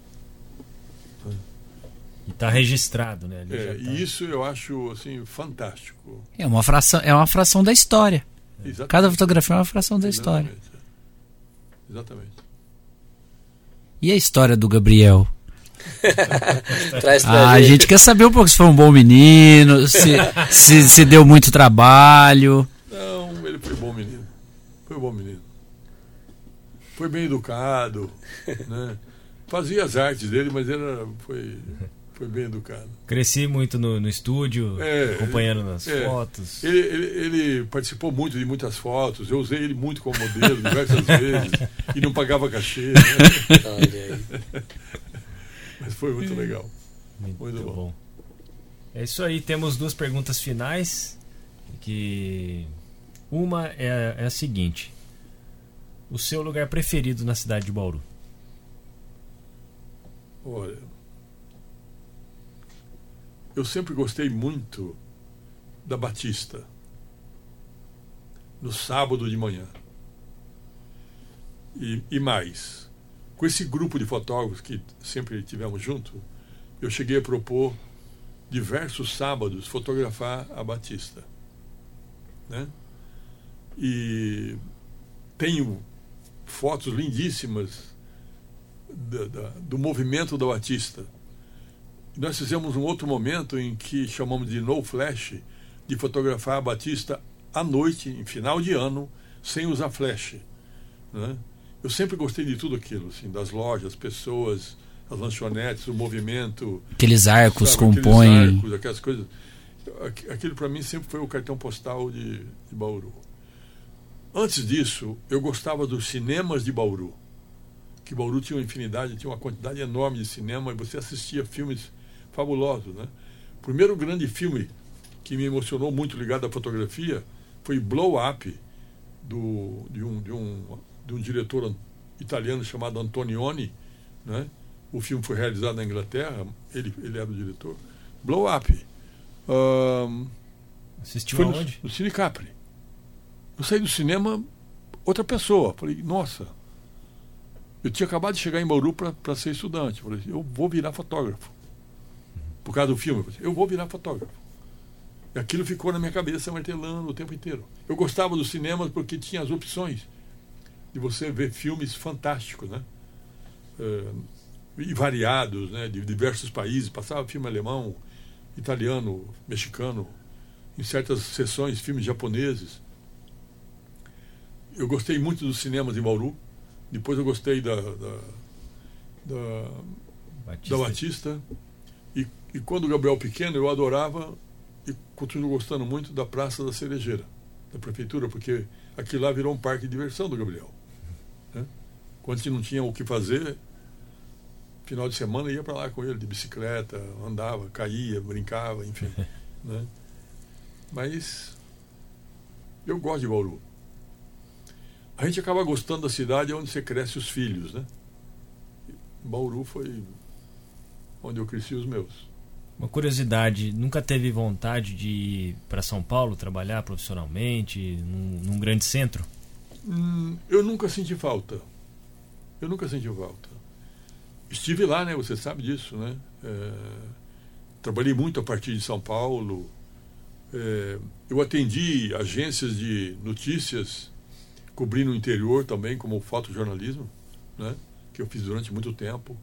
[SPEAKER 1] E está registrado, né?
[SPEAKER 4] É, tá... E isso eu acho assim fantástico.
[SPEAKER 3] É uma fração, é uma fração da história. Exatamente. Cada fotografia é uma fração da Exatamente. história.
[SPEAKER 4] Exatamente.
[SPEAKER 3] E a história do Gabriel? *laughs*
[SPEAKER 2] Traz pra
[SPEAKER 3] ah, a gente quer saber um pouco se foi um bom menino, se, se, se deu muito trabalho.
[SPEAKER 4] Não, ele foi bom menino. Foi bom menino. Foi bem educado, né? Fazia as artes dele, mas era foi foi bem educado.
[SPEAKER 1] Cresci muito no, no estúdio, é, acompanhando nas é, fotos.
[SPEAKER 4] Ele, ele, ele, participou muito de muitas fotos. Eu usei ele muito como modelo diversas *laughs* vezes e não pagava cachê. Né? *laughs* Mas foi muito legal. Muito, muito bom. bom.
[SPEAKER 1] É isso aí. Temos duas perguntas finais. Que uma é, é a seguinte: o seu lugar preferido na cidade de Bauru?
[SPEAKER 4] Olha eu sempre gostei muito da Batista. No sábado de manhã. E, e mais, com esse grupo de fotógrafos que sempre tivemos junto, eu cheguei a propor diversos sábados fotografar a Batista. Né? E tenho fotos lindíssimas do, movimento da Batista nós fizemos um outro momento em que chamamos de no flash, de fotografar a Batista à noite, em final de ano, sem usar flash. Né? Eu sempre gostei de tudo aquilo, assim, das lojas, pessoas, as lanchonetes, o movimento.
[SPEAKER 3] Aqueles arcos sabe, compõem.
[SPEAKER 4] Aqueles arcos, aquelas coisas. Aquilo para mim sempre foi o cartão postal de, de Bauru. Antes disso, eu gostava dos cinemas de Bauru. Que Bauru tinha uma infinidade, tinha uma quantidade enorme de cinema e você assistia filmes fabulosos. Né? O primeiro grande filme que me emocionou muito ligado à fotografia foi Blow Up, do, de, um, de, um, de um diretor italiano chamado Antonioni. Né? O filme foi realizado na Inglaterra, ele, ele era o diretor. Blow Up. Um,
[SPEAKER 1] Assistiu foi aonde?
[SPEAKER 4] No, no Cine Capri. Eu saí do cinema outra pessoa. Falei, nossa, eu tinha acabado de chegar em Bauru para ser estudante. Falei, eu vou virar fotógrafo por causa do filme. Eu vou virar fotógrafo. E aquilo ficou na minha cabeça martelando o tempo inteiro. Eu gostava do cinema porque tinha as opções de você ver filmes fantásticos, né? Uh, e variados, né? De diversos países. Passava filme alemão, italiano, mexicano, em certas sessões, filmes japoneses. Eu gostei muito dos cinemas em Bauru. Depois eu gostei da, da, da Batista. Da Batista e, quando o Gabriel pequeno, eu adorava e continuo gostando muito da Praça da Cerejeira, da prefeitura, porque aquilo lá virou um parque de diversão do Gabriel. Né? Quando a gente não tinha o que fazer, final de semana ia para lá com ele, de bicicleta, andava, caía, brincava, enfim. *laughs* né? Mas eu gosto de Bauru. A gente acaba gostando da cidade onde você cresce os filhos, né? Bauru foi onde eu cresci os meus.
[SPEAKER 1] Uma curiosidade, nunca teve vontade de ir para São Paulo trabalhar profissionalmente, num, num grande centro?
[SPEAKER 4] Hum, eu nunca senti falta. Eu nunca senti falta. Estive lá, né? Você sabe disso, né? É, trabalhei muito a partir de São Paulo. É, eu atendi agências de notícias, cobrindo o interior também, como fotojornalismo, né? Que eu fiz durante muito tempo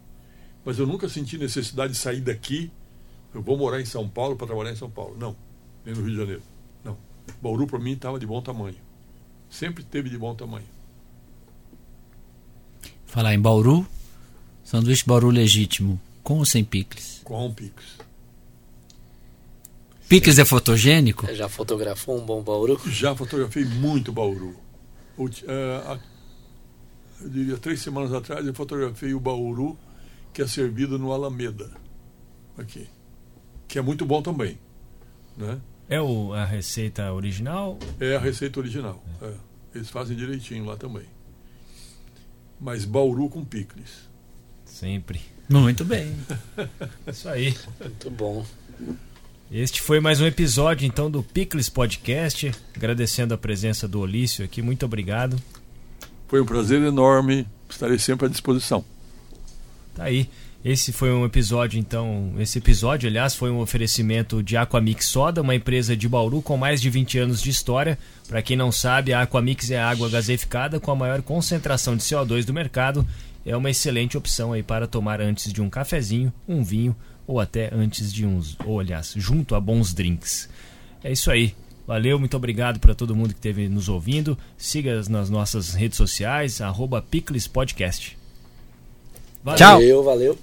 [SPEAKER 4] mas eu nunca senti necessidade de sair daqui. Eu vou morar em São Paulo para trabalhar em São Paulo. Não, nem no Rio de Janeiro. Não. Bauru para mim estava de bom tamanho. Sempre teve de bom tamanho.
[SPEAKER 3] Falar em Bauru, sanduíche Bauru legítimo, com ou sem picles?
[SPEAKER 4] Com picles.
[SPEAKER 3] Picles é fotogênico?
[SPEAKER 2] Já fotografou um bom Bauru?
[SPEAKER 4] Já fotografei muito Bauru. Uh, eu diria, três semanas atrás eu fotografei o Bauru que é servido no Alameda, aqui, que é muito bom também, né?
[SPEAKER 1] É o, a receita original?
[SPEAKER 4] É a receita original. É. É. Eles fazem direitinho lá também. Mas Bauru com picles.
[SPEAKER 1] Sempre.
[SPEAKER 3] Muito bem. *laughs*
[SPEAKER 1] Isso aí.
[SPEAKER 2] Muito bom.
[SPEAKER 1] Este foi mais um episódio então do Picles Podcast. Agradecendo a presença do Olício aqui. Muito obrigado.
[SPEAKER 4] Foi um prazer enorme. Estarei sempre à disposição.
[SPEAKER 1] Tá aí. Esse foi um episódio, então. Esse episódio, aliás, foi um oferecimento de Aquamix Soda, uma empresa de Bauru com mais de 20 anos de história. Para quem não sabe, a Aquamix é água gaseificada com a maior concentração de CO2 do mercado. É uma excelente opção aí para tomar antes de um cafezinho, um vinho ou até antes de uns, ou aliás, junto a bons drinks. É isso aí. Valeu, muito obrigado para todo mundo que esteve nos ouvindo. Siga nas nossas redes sociais, arroba Picles Podcast.
[SPEAKER 2] Valeu. Tchau. Valeu, valeu.